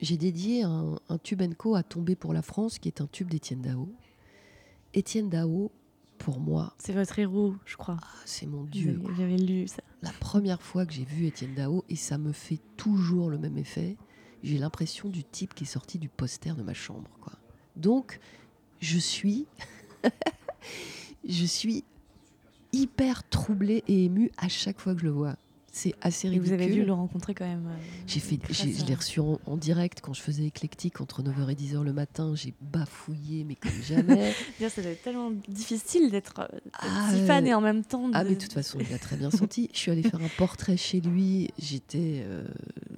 j'ai dédié un, tube Co à tomber pour la France, qui est un tube d'Étienne Dao. Étienne Dao, pour moi. C'est votre héros, je crois. Ah, c'est mon dieu. J'avais lu ça. La première fois que j'ai vu Étienne Dao, et ça me fait toujours le même effet, j'ai l'impression du type qui est sorti du poster de ma chambre. Quoi. Donc, je suis. je suis hyper troublée et émue à chaque fois que je le vois. C'est assez ridicule. Et vous avez dû le rencontrer quand même. Euh, j'ai fait, je l'ai reçu en, direct quand je faisais éclectique entre 9h et 10h le matin. J'ai bafouillé, mais comme jamais. ça doit être tellement difficile d'être euh, ah, si fan et en même temps. Ah, mais de toute façon, il a très bien senti. Je suis allée faire un portrait chez lui. J'étais euh,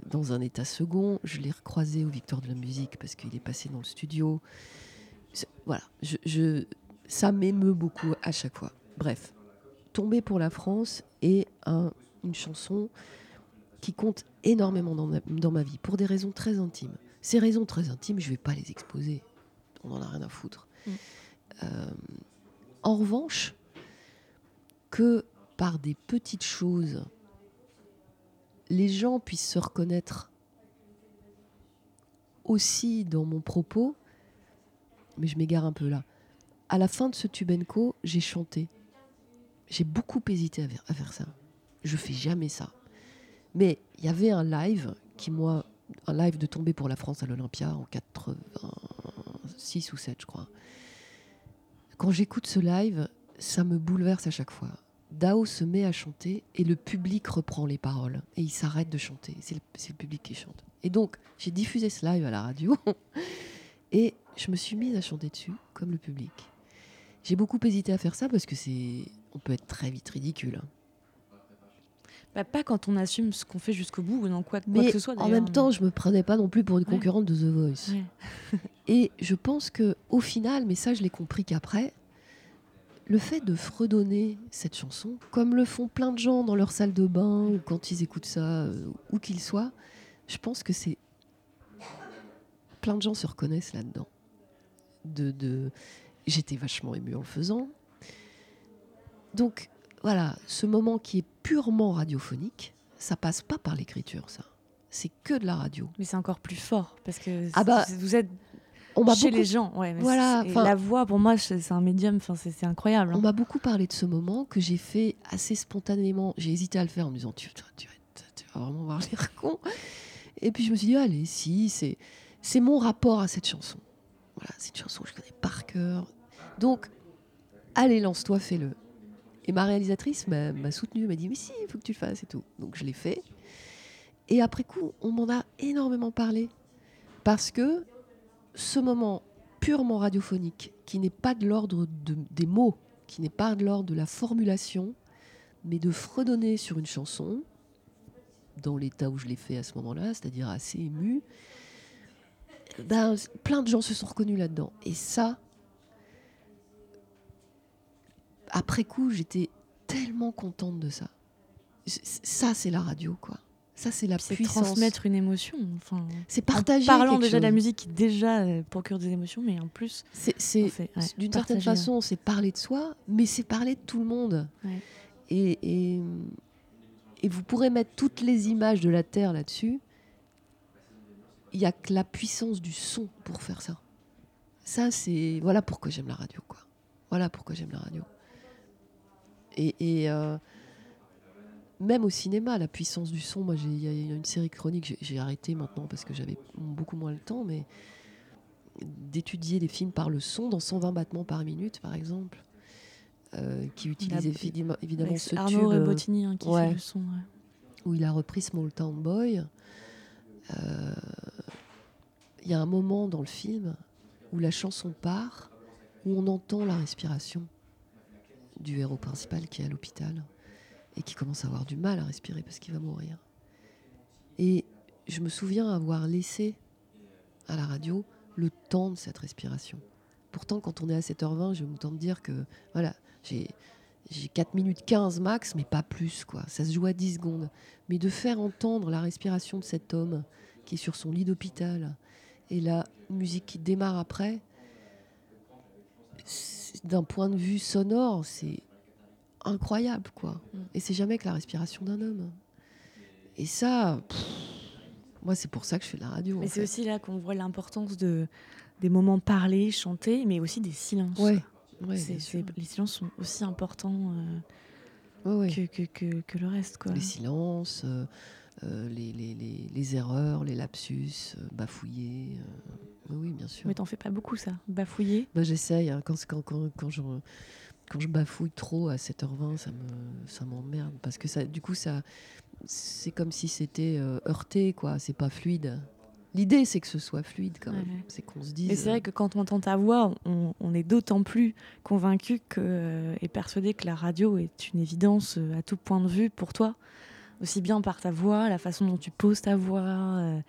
dans un état second. Je l'ai recroisé au Victoire de la musique parce qu'il est passé dans le studio. Voilà, je, je ça m'émeut beaucoup à chaque fois. Bref, tomber pour la France est un une chanson qui compte énormément dans ma, dans ma vie, pour des raisons très intimes. Ces raisons très intimes, je ne vais pas les exposer. On n'en a rien à foutre. Mm. Euh, en revanche, que par des petites choses, les gens puissent se reconnaître aussi dans mon propos, mais je m'égare un peu là. À la fin de ce Tubenco, j'ai chanté. J'ai beaucoup hésité à faire ça. Je fais jamais ça. Mais il y avait un live qui, moi, un live de tomber pour la France à l'Olympia en 86 ou 7, je crois. Quand j'écoute ce live, ça me bouleverse à chaque fois. Dao se met à chanter et le public reprend les paroles et il s'arrête de chanter. C'est le, public qui chante. Et donc, j'ai diffusé ce live à la radio et je me suis mise à chanter dessus comme le public. J'ai beaucoup hésité à faire ça parce que c'est, on peut être très vite ridicule. Hein. Bah, pas quand on assume ce qu'on fait jusqu'au bout ou dans quoi, quoi que ce soit. En même temps, je me prenais pas non plus pour une concurrente de The Voice. et je pense que au final, mais ça je l'ai compris qu'après, le fait de fredonner cette chanson, comme le font plein de gens dans leur salle de bain ou quand ils écoutent ça, euh, où qu'ils soient, je pense que c'est plein de gens se reconnaissent là-dedans. De, de... J'étais vachement émue en le faisant. Donc voilà, ce moment qui est purement radiophonique, ça passe pas par l'écriture, ça. C'est que de la radio. Mais c'est encore plus fort parce que ah bah, vous êtes on chez les gens. Ouais, voilà, la voix, pour moi, c'est un médium. Enfin, c'est incroyable. Hein. On m'a beaucoup parlé de ce moment que j'ai fait assez spontanément. J'ai hésité à le faire en me disant tu, tu, vas vraiment voir l'air con. Et puis je me suis dit allez, si c'est c'est mon rapport à cette chanson. Voilà, c'est une chanson que je connais par cœur. Donc, allez, lance-toi, fais-le. Et ma réalisatrice m'a soutenue, m'a dit Mais si, il faut que tu le fasses et tout. Donc je l'ai fait. Et après coup, on m'en a énormément parlé. Parce que ce moment purement radiophonique, qui n'est pas de l'ordre de, des mots, qui n'est pas de l'ordre de la formulation, mais de fredonner sur une chanson, dans l'état où je l'ai fait à ce moment-là, c'est-à-dire assez ému, ben, plein de gens se sont reconnus là-dedans. Et ça, après coup, j'étais tellement contente de ça. Ça, c'est la radio, quoi. Ça, c'est la puissance. transmettre une émotion. Enfin, c'est partager. En parlant déjà de la musique qui déjà euh, procure des émotions, mais en plus. C'est, d'une certaine façon, c'est parler de soi, mais c'est parler de tout le monde. Et, et, et, vous pourrez mettre toutes les images de la Terre là-dessus. Il n'y a que la puissance du son pour faire ça. Ça, c'est. Voilà pourquoi j'aime la radio, quoi. Voilà pourquoi j'aime la radio. Et, euh, même au cinéma, la puissance du son, moi, il y a une série chronique, j'ai arrêté maintenant parce que j'avais beaucoup moins le temps, mais d'étudier les films par le son, dans 120 battements par minute, par exemple, euh, qui utilise évidemment, ce Arnaud tube. Bottini, hein, qui fait le son. Où il a repris Small Town Boy. Euh, il y a un moment dans le film où la chanson part, où on entend la respiration du héros principal qui est à l'hôpital et qui commence à avoir du mal à respirer parce qu'il va mourir. Et je me souviens avoir laissé à la radio le temps de cette respiration. Pourtant, quand on est à 7h20, je me tente de dire que voilà, j'ai j'ai 4 minutes 15 max, mais pas plus, quoi. Ça se joue à 10 secondes. Mais de faire entendre la respiration de cet homme qui est sur son lit d'hôpital et la musique qui démarre après, d'un point de vue sonore, c'est incroyable, quoi. Mm. Et c'est jamais que la respiration d'un homme. Et ça, pff, moi, c'est pour ça que je fais de la radio. Mais c'est aussi là qu'on voit l'importance de des moments parlés, chantés, mais aussi des silences. Ouais, ouais, les silences sont aussi importants euh, Ouais, que, que, que, que le reste. Quoi. Les silences, euh, euh, les, les, les- les erreurs, les lapsus, euh, bafouiller. Euh, oui, bien sûr. Mais t'en fais pas beaucoup, ça. Bafouiller. Bah, J'essaye. hein, quand, quand, quand, quand je, quand je bafouille trop à 7h20, ça me ça m'emmerde. Parce que ça, du coup, ça, c'est comme si c'était euh, heurté, quoi. C'est pas fluide. L'idée, c'est que ce soit fluide, quand même. Ouais. C'est qu'on se dise. Mais c'est vrai que quand on entend ta voix, on, on est d'autant plus convaincu que, euh, et persuadé que la radio est une évidence euh, à tout point de vue pour toi. Aussi bien par ta voix, la façon dont tu poses ta voix. euh,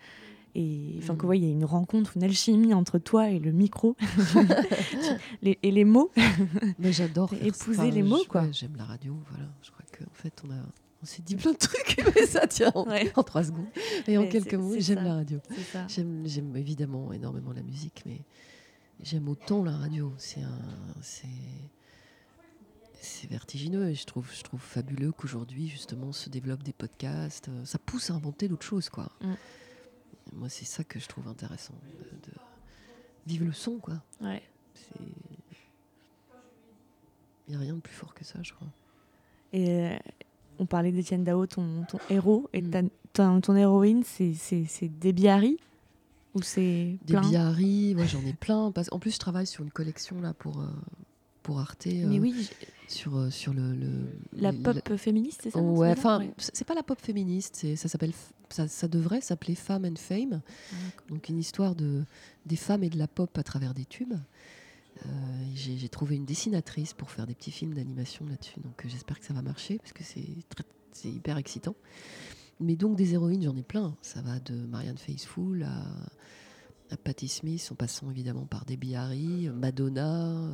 et enfin, que ouais, il y a une rencontre, une alchimie entre toi et le micro. Les- et les mots. Mais j'adore. Ça. les mots, Je- quoi. ouais, J'aime la radio, voilà. Je crois qu'en fait, on a. On s'est dit plein de trucs, mais ça tient en, Ouais. en trois secondes. Et en quelques mots, j'aime la radio. J'aime, évidemment énormément la musique, mais j'aime autant la radio. C'est un, c'est, c'est vertigineux et je trouve, je trouve fabuleux qu'aujourd'hui justement se développent des podcasts. Euh, Ça pousse à inventer d'autres choses, quoi. Mm. Moi, c'est ça que je trouve intéressant. De, de vivre le son, quoi. Ouais. Il n'y a rien de plus fort que ça, je crois. Et euh, on parlait d'Étienne Dao, ton, ton héros, et Mm. ta- ta- ton héroïne, c'est- c'est c'est Debbie Harry Ou c'est Des biarris, moi j'en ai plein. Parce, en plus, je travaille sur une collection là pour, euh, pour Arte. Mais euh, oui, sur, euh, sur le, le- la pop féministe, c'est ça Ouais, enfin, Ouais. c'est pas la pop féministe, ça s'appelle, ça, ça devrait s'appeler Femme and Fame, donc une histoire de des femmes et de la pop à travers des tubes. Euh, J'ai trouvé une dessinatrice pour faire des petits films d'animation là-dessus, donc euh, j'espère que ça va marcher parce que c'est hyper excitant. Mais donc des héroïnes, j'en ai plein. Ça va de Marianne Faithfull à, à Patti Smith, en passant évidemment par Debbie Harry, Madonna. euh,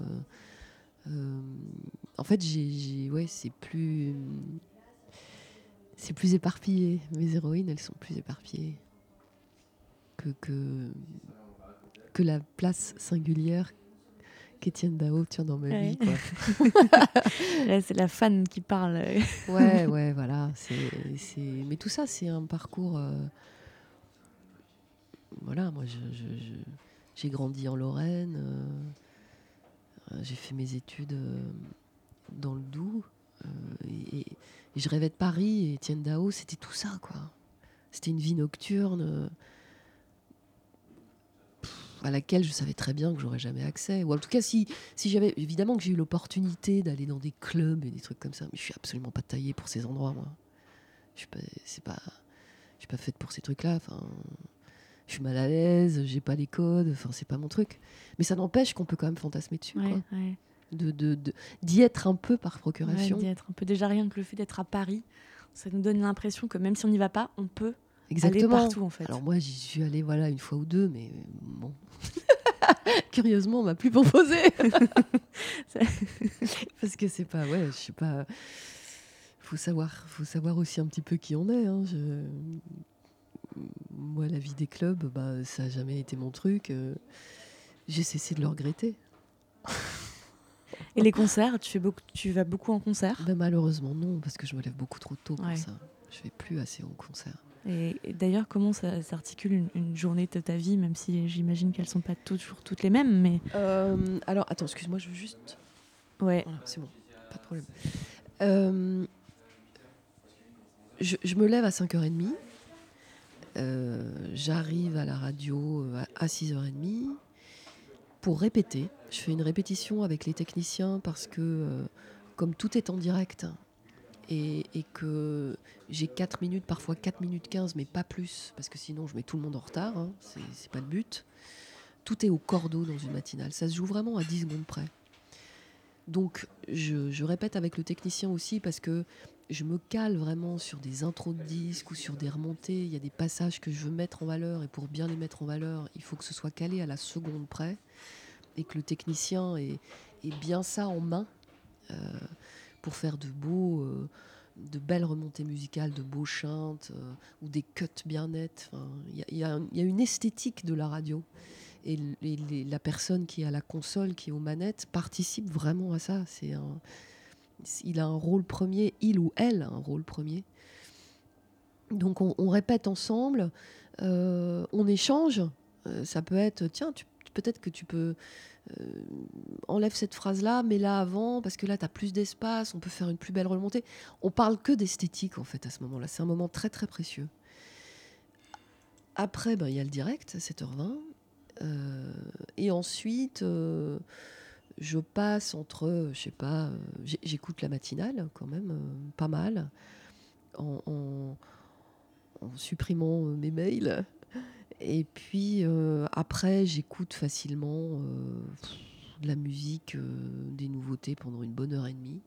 en fait, j'ai, ouais, c'est plus, c'est plus éparpillé. Mes héroïnes, elles sont plus éparpillées que que, que la place singulière qu'Étienne Dao tient dans ma Ouais. vie. C'est la fan qui parle. Ouais, ouais, voilà. Mais tout ça, c'est un parcours. euh, Voilà, moi, je, je- je- j'ai grandi en Lorraine. euh, euh, J'ai fait mes études euh, dans le Doubs. euh, et, je rêvais de Paris. Et Étienne Dao, c'était tout ça, quoi. C'était une vie nocturne. euh, à laquelle je savais très bien que j'aurais jamais accès. Ou en tout cas, si, si j'avais évidemment que j'ai eu l'opportunité d'aller dans des clubs et des trucs comme ça, mais je suis absolument pas taillée pour ces endroits, moi. Je suis pas, c'est pas, je suis pas faite pour ces trucs-là. Je suis mal à l'aise, j'ai pas les codes. Enfin, c'est pas mon truc. Mais ça n'empêche qu'on peut quand même fantasmer dessus, Ouais, quoi. ouais. De, de, de- d'y être un peu par procuration. d'y être un peu déjà rien que le fait d'être à Paris, ça nous donne l'impression que même si on n'y va pas, on peut aller partout en fait. Alors moi, j'y suis allée voilà une fois ou deux, mais bon. Curieusement, on m'a plus proposé. Parce que c'est pas, ouais, je suis pas. Faut savoir, faut savoir aussi un petit peu qui on est. hein. Je- Moi, la vie des clubs, bah, ça a jamais été mon truc. euh, J'ai cessé de le regretter. Et les concerts, tu, fais beaucoup, tu vas beaucoup en concert? Ben, malheureusement, non, parce que je me lève beaucoup trop tôt pour Ouais. ça. Je vais plus assez au concert. Et, et d'ailleurs, comment ça s'articule une, une journée de ta vie, même si j'imagine qu'elles sont pas toujours toutes les mêmes, mais Euh, alors, attends, excuse-moi, je veux juste ouais. Voilà, c'est bon, pas de problème. Euh, je, je me lève à 5h30. Euh, J'arrive à la radio euh, à 6h30 pour répéter. Je fais une répétition avec les techniciens parce que, euh, comme tout est en direct et, que j'ai 4 minutes, parfois 4 minutes 15, mais pas plus, parce que sinon je mets tout le monde en retard, hein, c'est pas le but. Tout est au cordeau dans une matinale. Ça se joue vraiment à 10 secondes près. Donc, je répète avec le technicien aussi parce que je me cale vraiment sur des intros de disques ou sur des remontées. Il y a des passages que je veux mettre en valeur et pour bien les mettre en valeur, il faut que ce soit calé à la seconde près et que le technicien ait, bien ça en main. Euh, pour faire de beaux, de belles remontées musicales, de beaux chantes ou des cuts bien nets. Il y, a une esthétique de la radio. Et, la personne qui est à la console, qui est aux manettes, participe vraiment à ça. C'est il a un rôle premier, il ou elle a un rôle premier. Donc on, répète ensemble, euh, on échange. Euh, ça peut être, tiens, peut-être que tu peux euh, enlève cette phrase-là, mais là avant, parce que là, tu as plus d'espace, on peut faire une plus belle remontée. On parle que d'esthétique, en fait, à ce moment-là. C'est un moment très, très précieux. Après, ben, il y a le direct, à 7h20. et ensuite, je passe entre, je sais pas, j'écoute la matinale, quand même, pas mal, en supprimant euh, mes mails. Et puis euh, après, j'écoute facilement euh, de la musique, des nouveautés pendant une bonne heure et demie.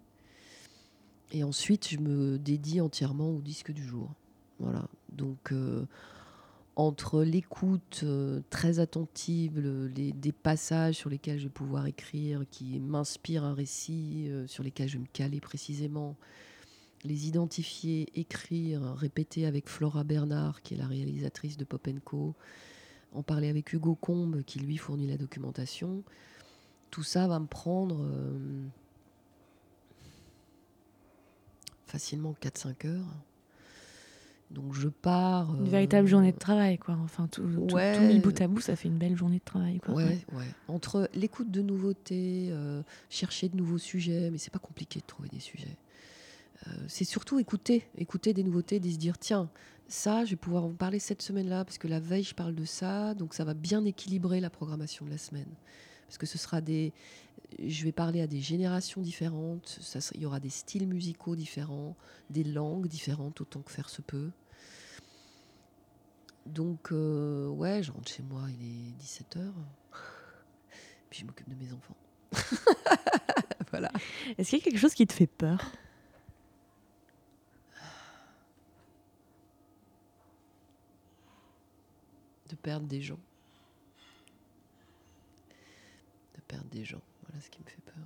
Et ensuite, je me dédie entièrement au disque du jour. Voilà. Donc, entre l'écoute très attentive, les, des passages sur lesquels je vais pouvoir écrire, qui m'inspirent un récit, sur lesquels je vais me caler précisément, les identifier, écrire, répéter avec Flora Bernard, qui est la réalisatrice de Pop Co, en parler avec Hugo Combe, qui lui fournit la documentation. Tout ça va me prendre euh, facilement 4-5 heures. Donc je pars. Une véritable euh, journée de travail, quoi. Enfin, tout, mis bout à bout, ça fait une belle journée de travail, quoi. Ouais, ouais. Entre l'écoute de nouveautés, euh, chercher de nouveaux sujets, mais c'est pas compliqué de trouver des sujets. Euh, c'est surtout écouter, écouter des nouveautés, de se dire tiens, ça, je vais pouvoir en parler cette semaine-là, parce que la veille, je parle de ça, donc ça va bien équilibrer la programmation de la semaine. Parce que ce sera des. Je vais parler à des générations différentes, ça, il y aura des styles musicaux différents, des langues différentes, autant que faire se peut. Donc, euh, ouais, je rentre chez moi, il est 17h. Puis je m'occupe de mes enfants. voilà. Est-ce qu'il y a quelque chose qui te fait peur? De perdre des gens. De perdre des gens, voilà ce qui me fait peur.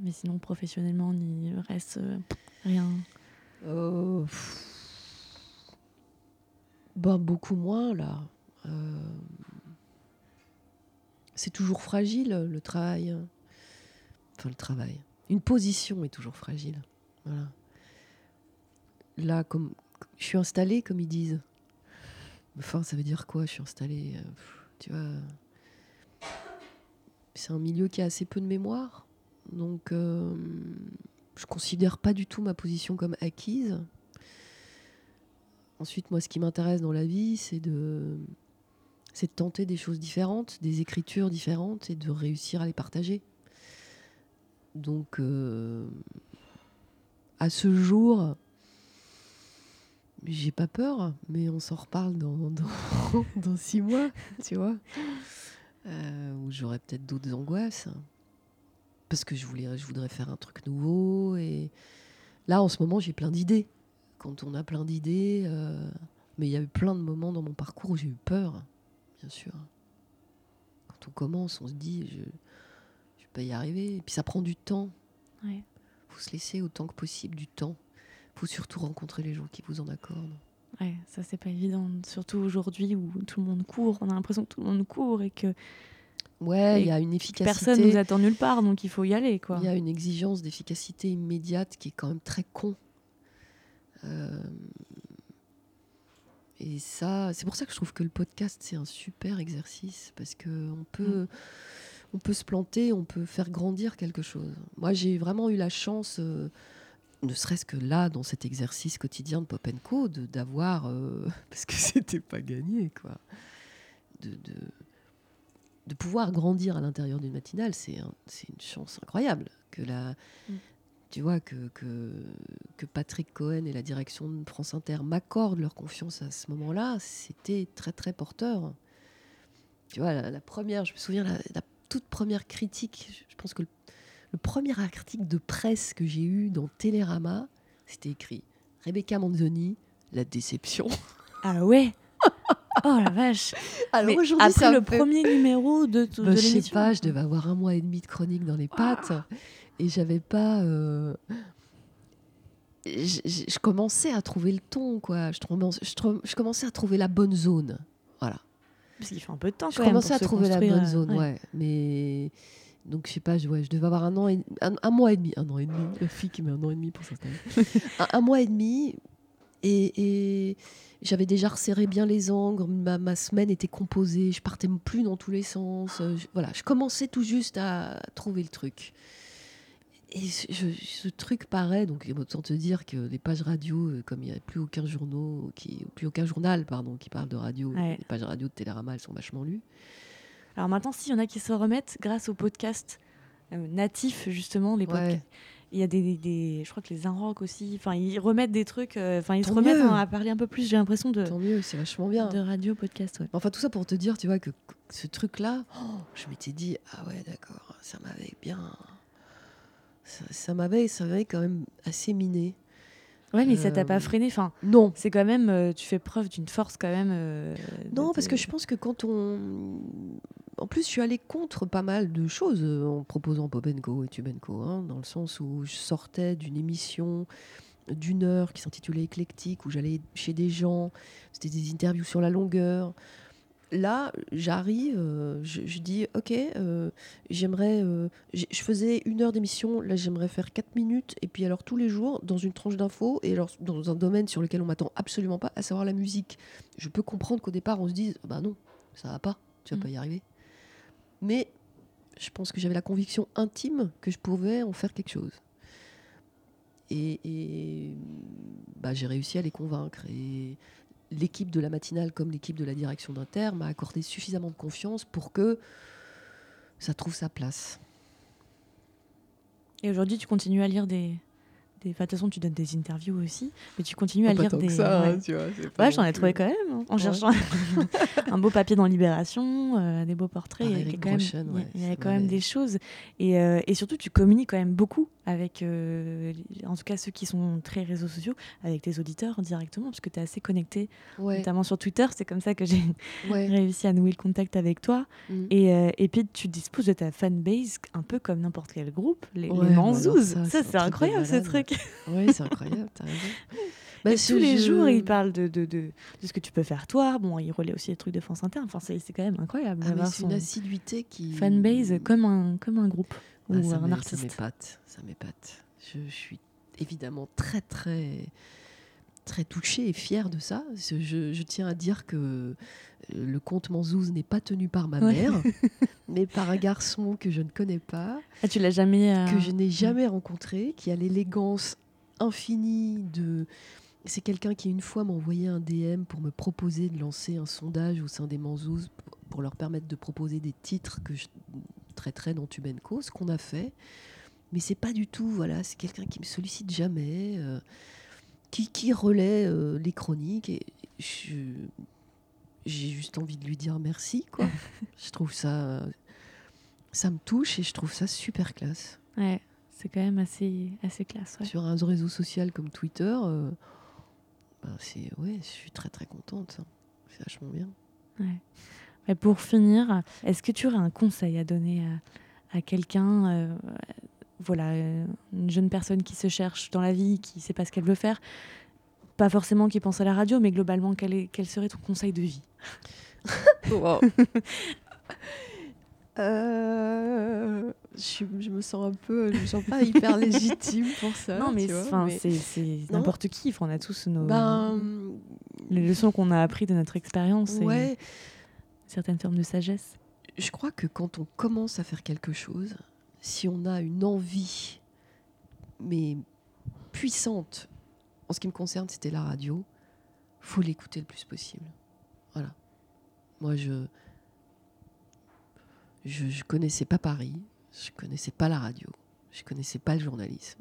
Mais sinon, professionnellement, il reste euh, rien. Oh, bah, beaucoup moins là. Euh, c'est toujours fragile le travail. Enfin, le travail. Une position est toujours fragile. Voilà. Là, comme je suis installée, comme ils disent, Enfin, ça veut dire quoi Je suis installée. Euh, tu vois? C'est un milieu qui a assez peu de mémoire. Donc, euh, je considère pas du tout ma position comme acquise. Ensuite, moi, ce qui m'intéresse dans la vie, c'est de, de tenter des choses différentes, des écritures différentes et de réussir à les partager. Donc, euh, à ce jour, j'ai pas peur, mais on s'en reparle dans, dans, six mois, tu vois. Euh, où j'aurais peut-être d'autres angoisses. Parce que je, voulais, je voudrais faire un truc nouveau. Et là, en ce moment, j'ai plein d'idées. Quand on a plein d'idées. Euh, mais il y a eu plein de moments dans mon parcours où j'ai eu peur, bien sûr. Quand on commence, on se dit, je ne vais pas y arriver. Et puis ça prend du temps. Il faut se laisser autant que possible du temps faut surtout rencontrer les gens qui vous en accordent. Ouais, ça c'est pas évident, surtout aujourd'hui où tout le monde court. On a l'impression que tout le monde court et que. Ouais, il y a une efficacité. Personne nous attend nulle part, donc il faut y aller, quoi. Il y a une exigence d'efficacité immédiate qui est quand même très con. Euh, et ça, c'est pour ça que je trouve que le podcast c'est un super exercice parce que on peut. Mm. On peut se planter, on peut faire grandir quelque chose. Moi, j'ai vraiment eu la chance euh, ne serait-ce que là, dans cet exercice quotidien de Pop Co, d'avoir, euh, parce que c'était pas gagné, quoi, de, de, pouvoir grandir à l'intérieur d'une matinale, c'est une chance incroyable. Que la, mm. Tu vois, que, que, que, Patrick Cohen et la direction de France Inter m'accordent leur confiance à ce moment-là, c'était très, très porteur. Tu vois, la, première, je me souviens, la, la, toute première critique, je pense que le le premier article de presse que j'ai eu dans Télérama, c'était écrit Rebecca Manzoni, la déception. Ah ouais Oh la vache Alors aujourd'hui, après le premier numéro de, bah, Je sais pas, je devais avoir un mois et demi de chronique dans les pattes. Et j'avais pas. euh, je, je- je commençais à trouver le ton, quoi. Je, commençais à trouver la bonne zone. Voilà. Parce qu'il fait un peu de temps Je quand même commençais pour à trouver la bonne euh, zone, ouais. Mais donc je sais pas, je, ouais, je devais avoir un an, et, un, un mois et demi, un an et demi. La fille qui met un an et demi pour s'installer. un, un mois et demi, et, et j'avais déjà resserré bien les angles. Ma, ma semaine était composée, je partais plus dans tous les sens. voilà, je commençais tout juste à trouver le truc. Et ce, je- ce truc paraît, donc autant te dire que les pages radio, euh, comme il n'y a plus aucun journaux, qui, plus aucun journal, pardon, qui parle de radio, Ouais. les pages radio de Télérama, elles sont vachement lues. Alors maintenant, s'il y en a qui se remettent grâce au podcast euh, natif, justement, les podcasts. Ouais. Il y a des, des- des- je crois que les Inrock aussi. Enfin, ils remettent des trucs. euh, Enfin, ils se remettent hein, à parler un peu plus. J'ai l'impression de, Tant mieux, c'est vachement bien. de radio podcast. Ouais. Enfin, tout ça pour te dire, tu vois, que que ce truc-là, oh, je m'étais dit, ah ouais, d'accord, ça m'avait bien. Ça, m'avait ça m'avait quand même assez miné. Ouais, mais ça t'a Euh, pas freiné. Enfin, Non. c'est quand même. euh, tu fais preuve d'une force quand même. euh, Non, parce que je pense que quand on. En plus, je suis allée contre pas mal de choses euh, en proposant Co et Tube Co, hein, dans le sens où je sortais d'une émission d'une heure qui s'intitulait Éclectique, où j'allais chez des gens, c'était des interviews sur la longueur. Là, j'arrive, euh, je, je dis, ok, euh, j'aimerais, euh, je faisais une heure d'émission, là j'aimerais faire quatre minutes, et puis alors tous les jours dans une tranche d'infos, et alors dans un domaine sur lequel on m'attend absolument pas, à savoir la musique. Je peux comprendre qu'au départ on se dise, bah non, ça va pas, tu vas Mm. pas y arriver. Mais je pense que j'avais la conviction intime que je pouvais en faire quelque chose. Et, et, bah, j'ai réussi à les convaincre. Et l'équipe de la matinale, comme l'équipe de la direction d'Inter, m'a accordé suffisamment de confiance pour que ça trouve sa place. Et aujourd'hui, tu continues à lire des. Des... enfin, de toute façon, tu donnes des interviews aussi, mais tu continues à lire tant que des. ça, ouais. hein, tu vois, Ouais, j'en ai trouvé quand même, hein, en Ouais. cherchant un beau papier dans Libération, euh, des beaux portraits. Par il y avait quand même, Brochen, il y a- ouais, il y avait ça quand même m'avait- des choses. Et, euh, et surtout, tu communiques quand même beaucoup avec, euh, en tout cas ceux qui sont très réseaux sociaux, avec tes auditeurs directement, parce que tu es assez connecté, notamment sur Twitter. C'est comme ça que j'ai réussi à nouer le contact avec toi. Mm. Et, et puis, tu disposes de ta fanbase un peu comme n'importe quel groupe, les, les Ouais, bah ça, Ça, c'est truc incroyable ce malade. Ouais, c'est incroyable, t'as raison. Bah, tous les jeu- jours, il parle de, de, de, de ce que tu peux faire toi. Bon, il relaie aussi les trucs de France Inter. Enfin, c'est quand même incroyable Ah, c'est une assiduité qui. fanbase comme un, comme un groupe Ah, ou ça un Ça artiste. m'épate, ça m'épate. Je, je suis évidemment très, très, très touchée et fière de ça. Je, tiens à dire que euh, le compte Manzouz n'est pas tenu par ma Ouais. mère, mais par un garçon que je ne connais pas, Ah, tu l'as jamais. euh, que je n'ai jamais rencontré, qui a l'élégance infinie de. C'est quelqu'un qui une fois m'a envoyé un DM pour me proposer de lancer un sondage au sein des Manzouz pour- pour leur permettre de proposer des titres que je traiterais dans Tubenco, ce qu'on a fait. Mais c'est pas du tout, voilà, c'est quelqu'un qui me sollicite jamais, euh, qui, qui relaie euh, les chroniques et j'ai juste envie de lui dire merci, quoi. je trouve ça, ça me touche et je trouve ça super classe Ouais, c'est quand même assez, assez classe. ouais. sur un réseau social comme Twitter, euh, ben c'est ouais, je suis très très contente. hein. C'est vachement bien. Ouais. Et pour finir, est-ce que tu aurais un conseil à donner à, à quelqu'un, euh, voilà, euh, une jeune personne qui se cherche dans la vie, qui ne sait pas ce qu'elle veut faire, pas forcément qui pense à la radio, mais globalement, quel, est, quel serait ton conseil de vie Euh, je, me sens un peu, je me sens pas hyper légitime pour ça. Non, mais, c'est n'importe qui. On a tous nos ben les leçons qu'on a apprises de notre expérience et certaines formes de sagesse. je crois que quand on commence à faire quelque chose, si on a une envie, mais puissante, en ce qui me concerne, c'était la radio, faut l'écouter le plus possible. Voilà. Moi, je, je, je connaissais pas Paris, je connaissais pas la radio, je connaissais pas le journalisme.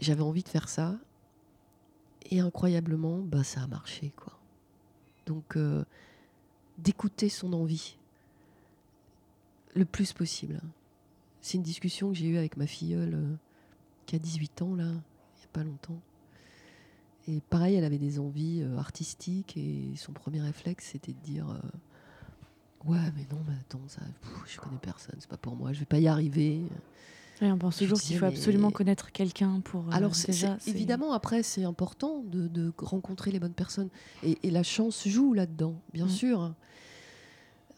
J'avais envie de faire ça, et incroyablement, bah, ça a marché, quoi. Donc, euh, d'écouter son envie le plus possible. C'est une discussion que j'ai eue avec ma filleule euh, qui a 18 ans, là, il n'y a pas longtemps. Et pareil, elle avait des envies euh, artistiques et son premier réflexe, c'était de dire euh, Ouais, mais non, mais attends, ça, pff, je connais personne, c'est pas pour moi, je vais pas y arriver. on pense toujours qu'il faut absolument connaître quelqu'un pour. Alors, évidemment, après, c'est important de, rencontrer les bonnes personnes. Et, la chance joue là-dedans, bien mm. sûr.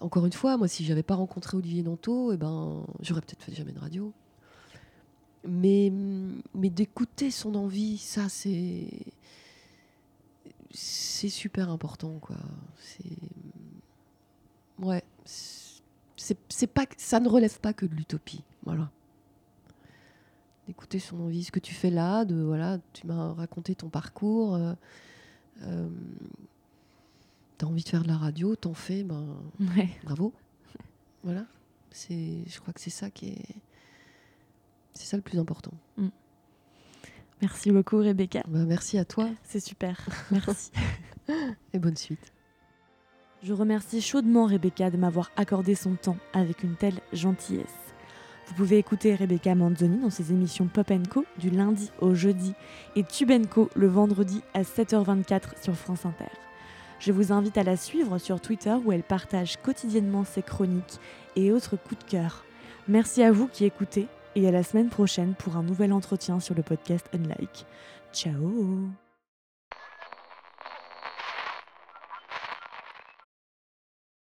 Encore une fois, moi, si j'avais pas rencontré Olivier Nanto, eh ben, j'aurais peut-être fait jamais de radio. Mais, mais d'écouter son envie, ça, c'est. C'est super important, quoi. Ouais. C'est pas, ça ne relève pas que de l'utopie. Voilà d'écouter son envie, ce que tu fais là, de voilà, tu m'as raconté ton parcours, euh, euh, t'as envie de faire de la radio, t'en fais, ben bravo. Voilà, c'est, je crois que c'est ça qui est, c'est ça le plus important. Mm. Merci beaucoup Rebecca. Ben, merci à toi. C'est super. Merci. Et bonne suite. Je remercie chaudement Rebecca de m'avoir accordé son temps avec une telle gentillesse. Vous pouvez écouter Rebecca Manzoni dans ses émissions Pop Co du lundi au jeudi et Tube Co le vendredi à 7h24 sur France Inter. Je vous invite à la suivre sur Twitter où elle partage quotidiennement ses chroniques et autres coups de cœur. Merci à vous qui écoutez et à la semaine prochaine pour un nouvel entretien sur le podcast Unlike. Ciao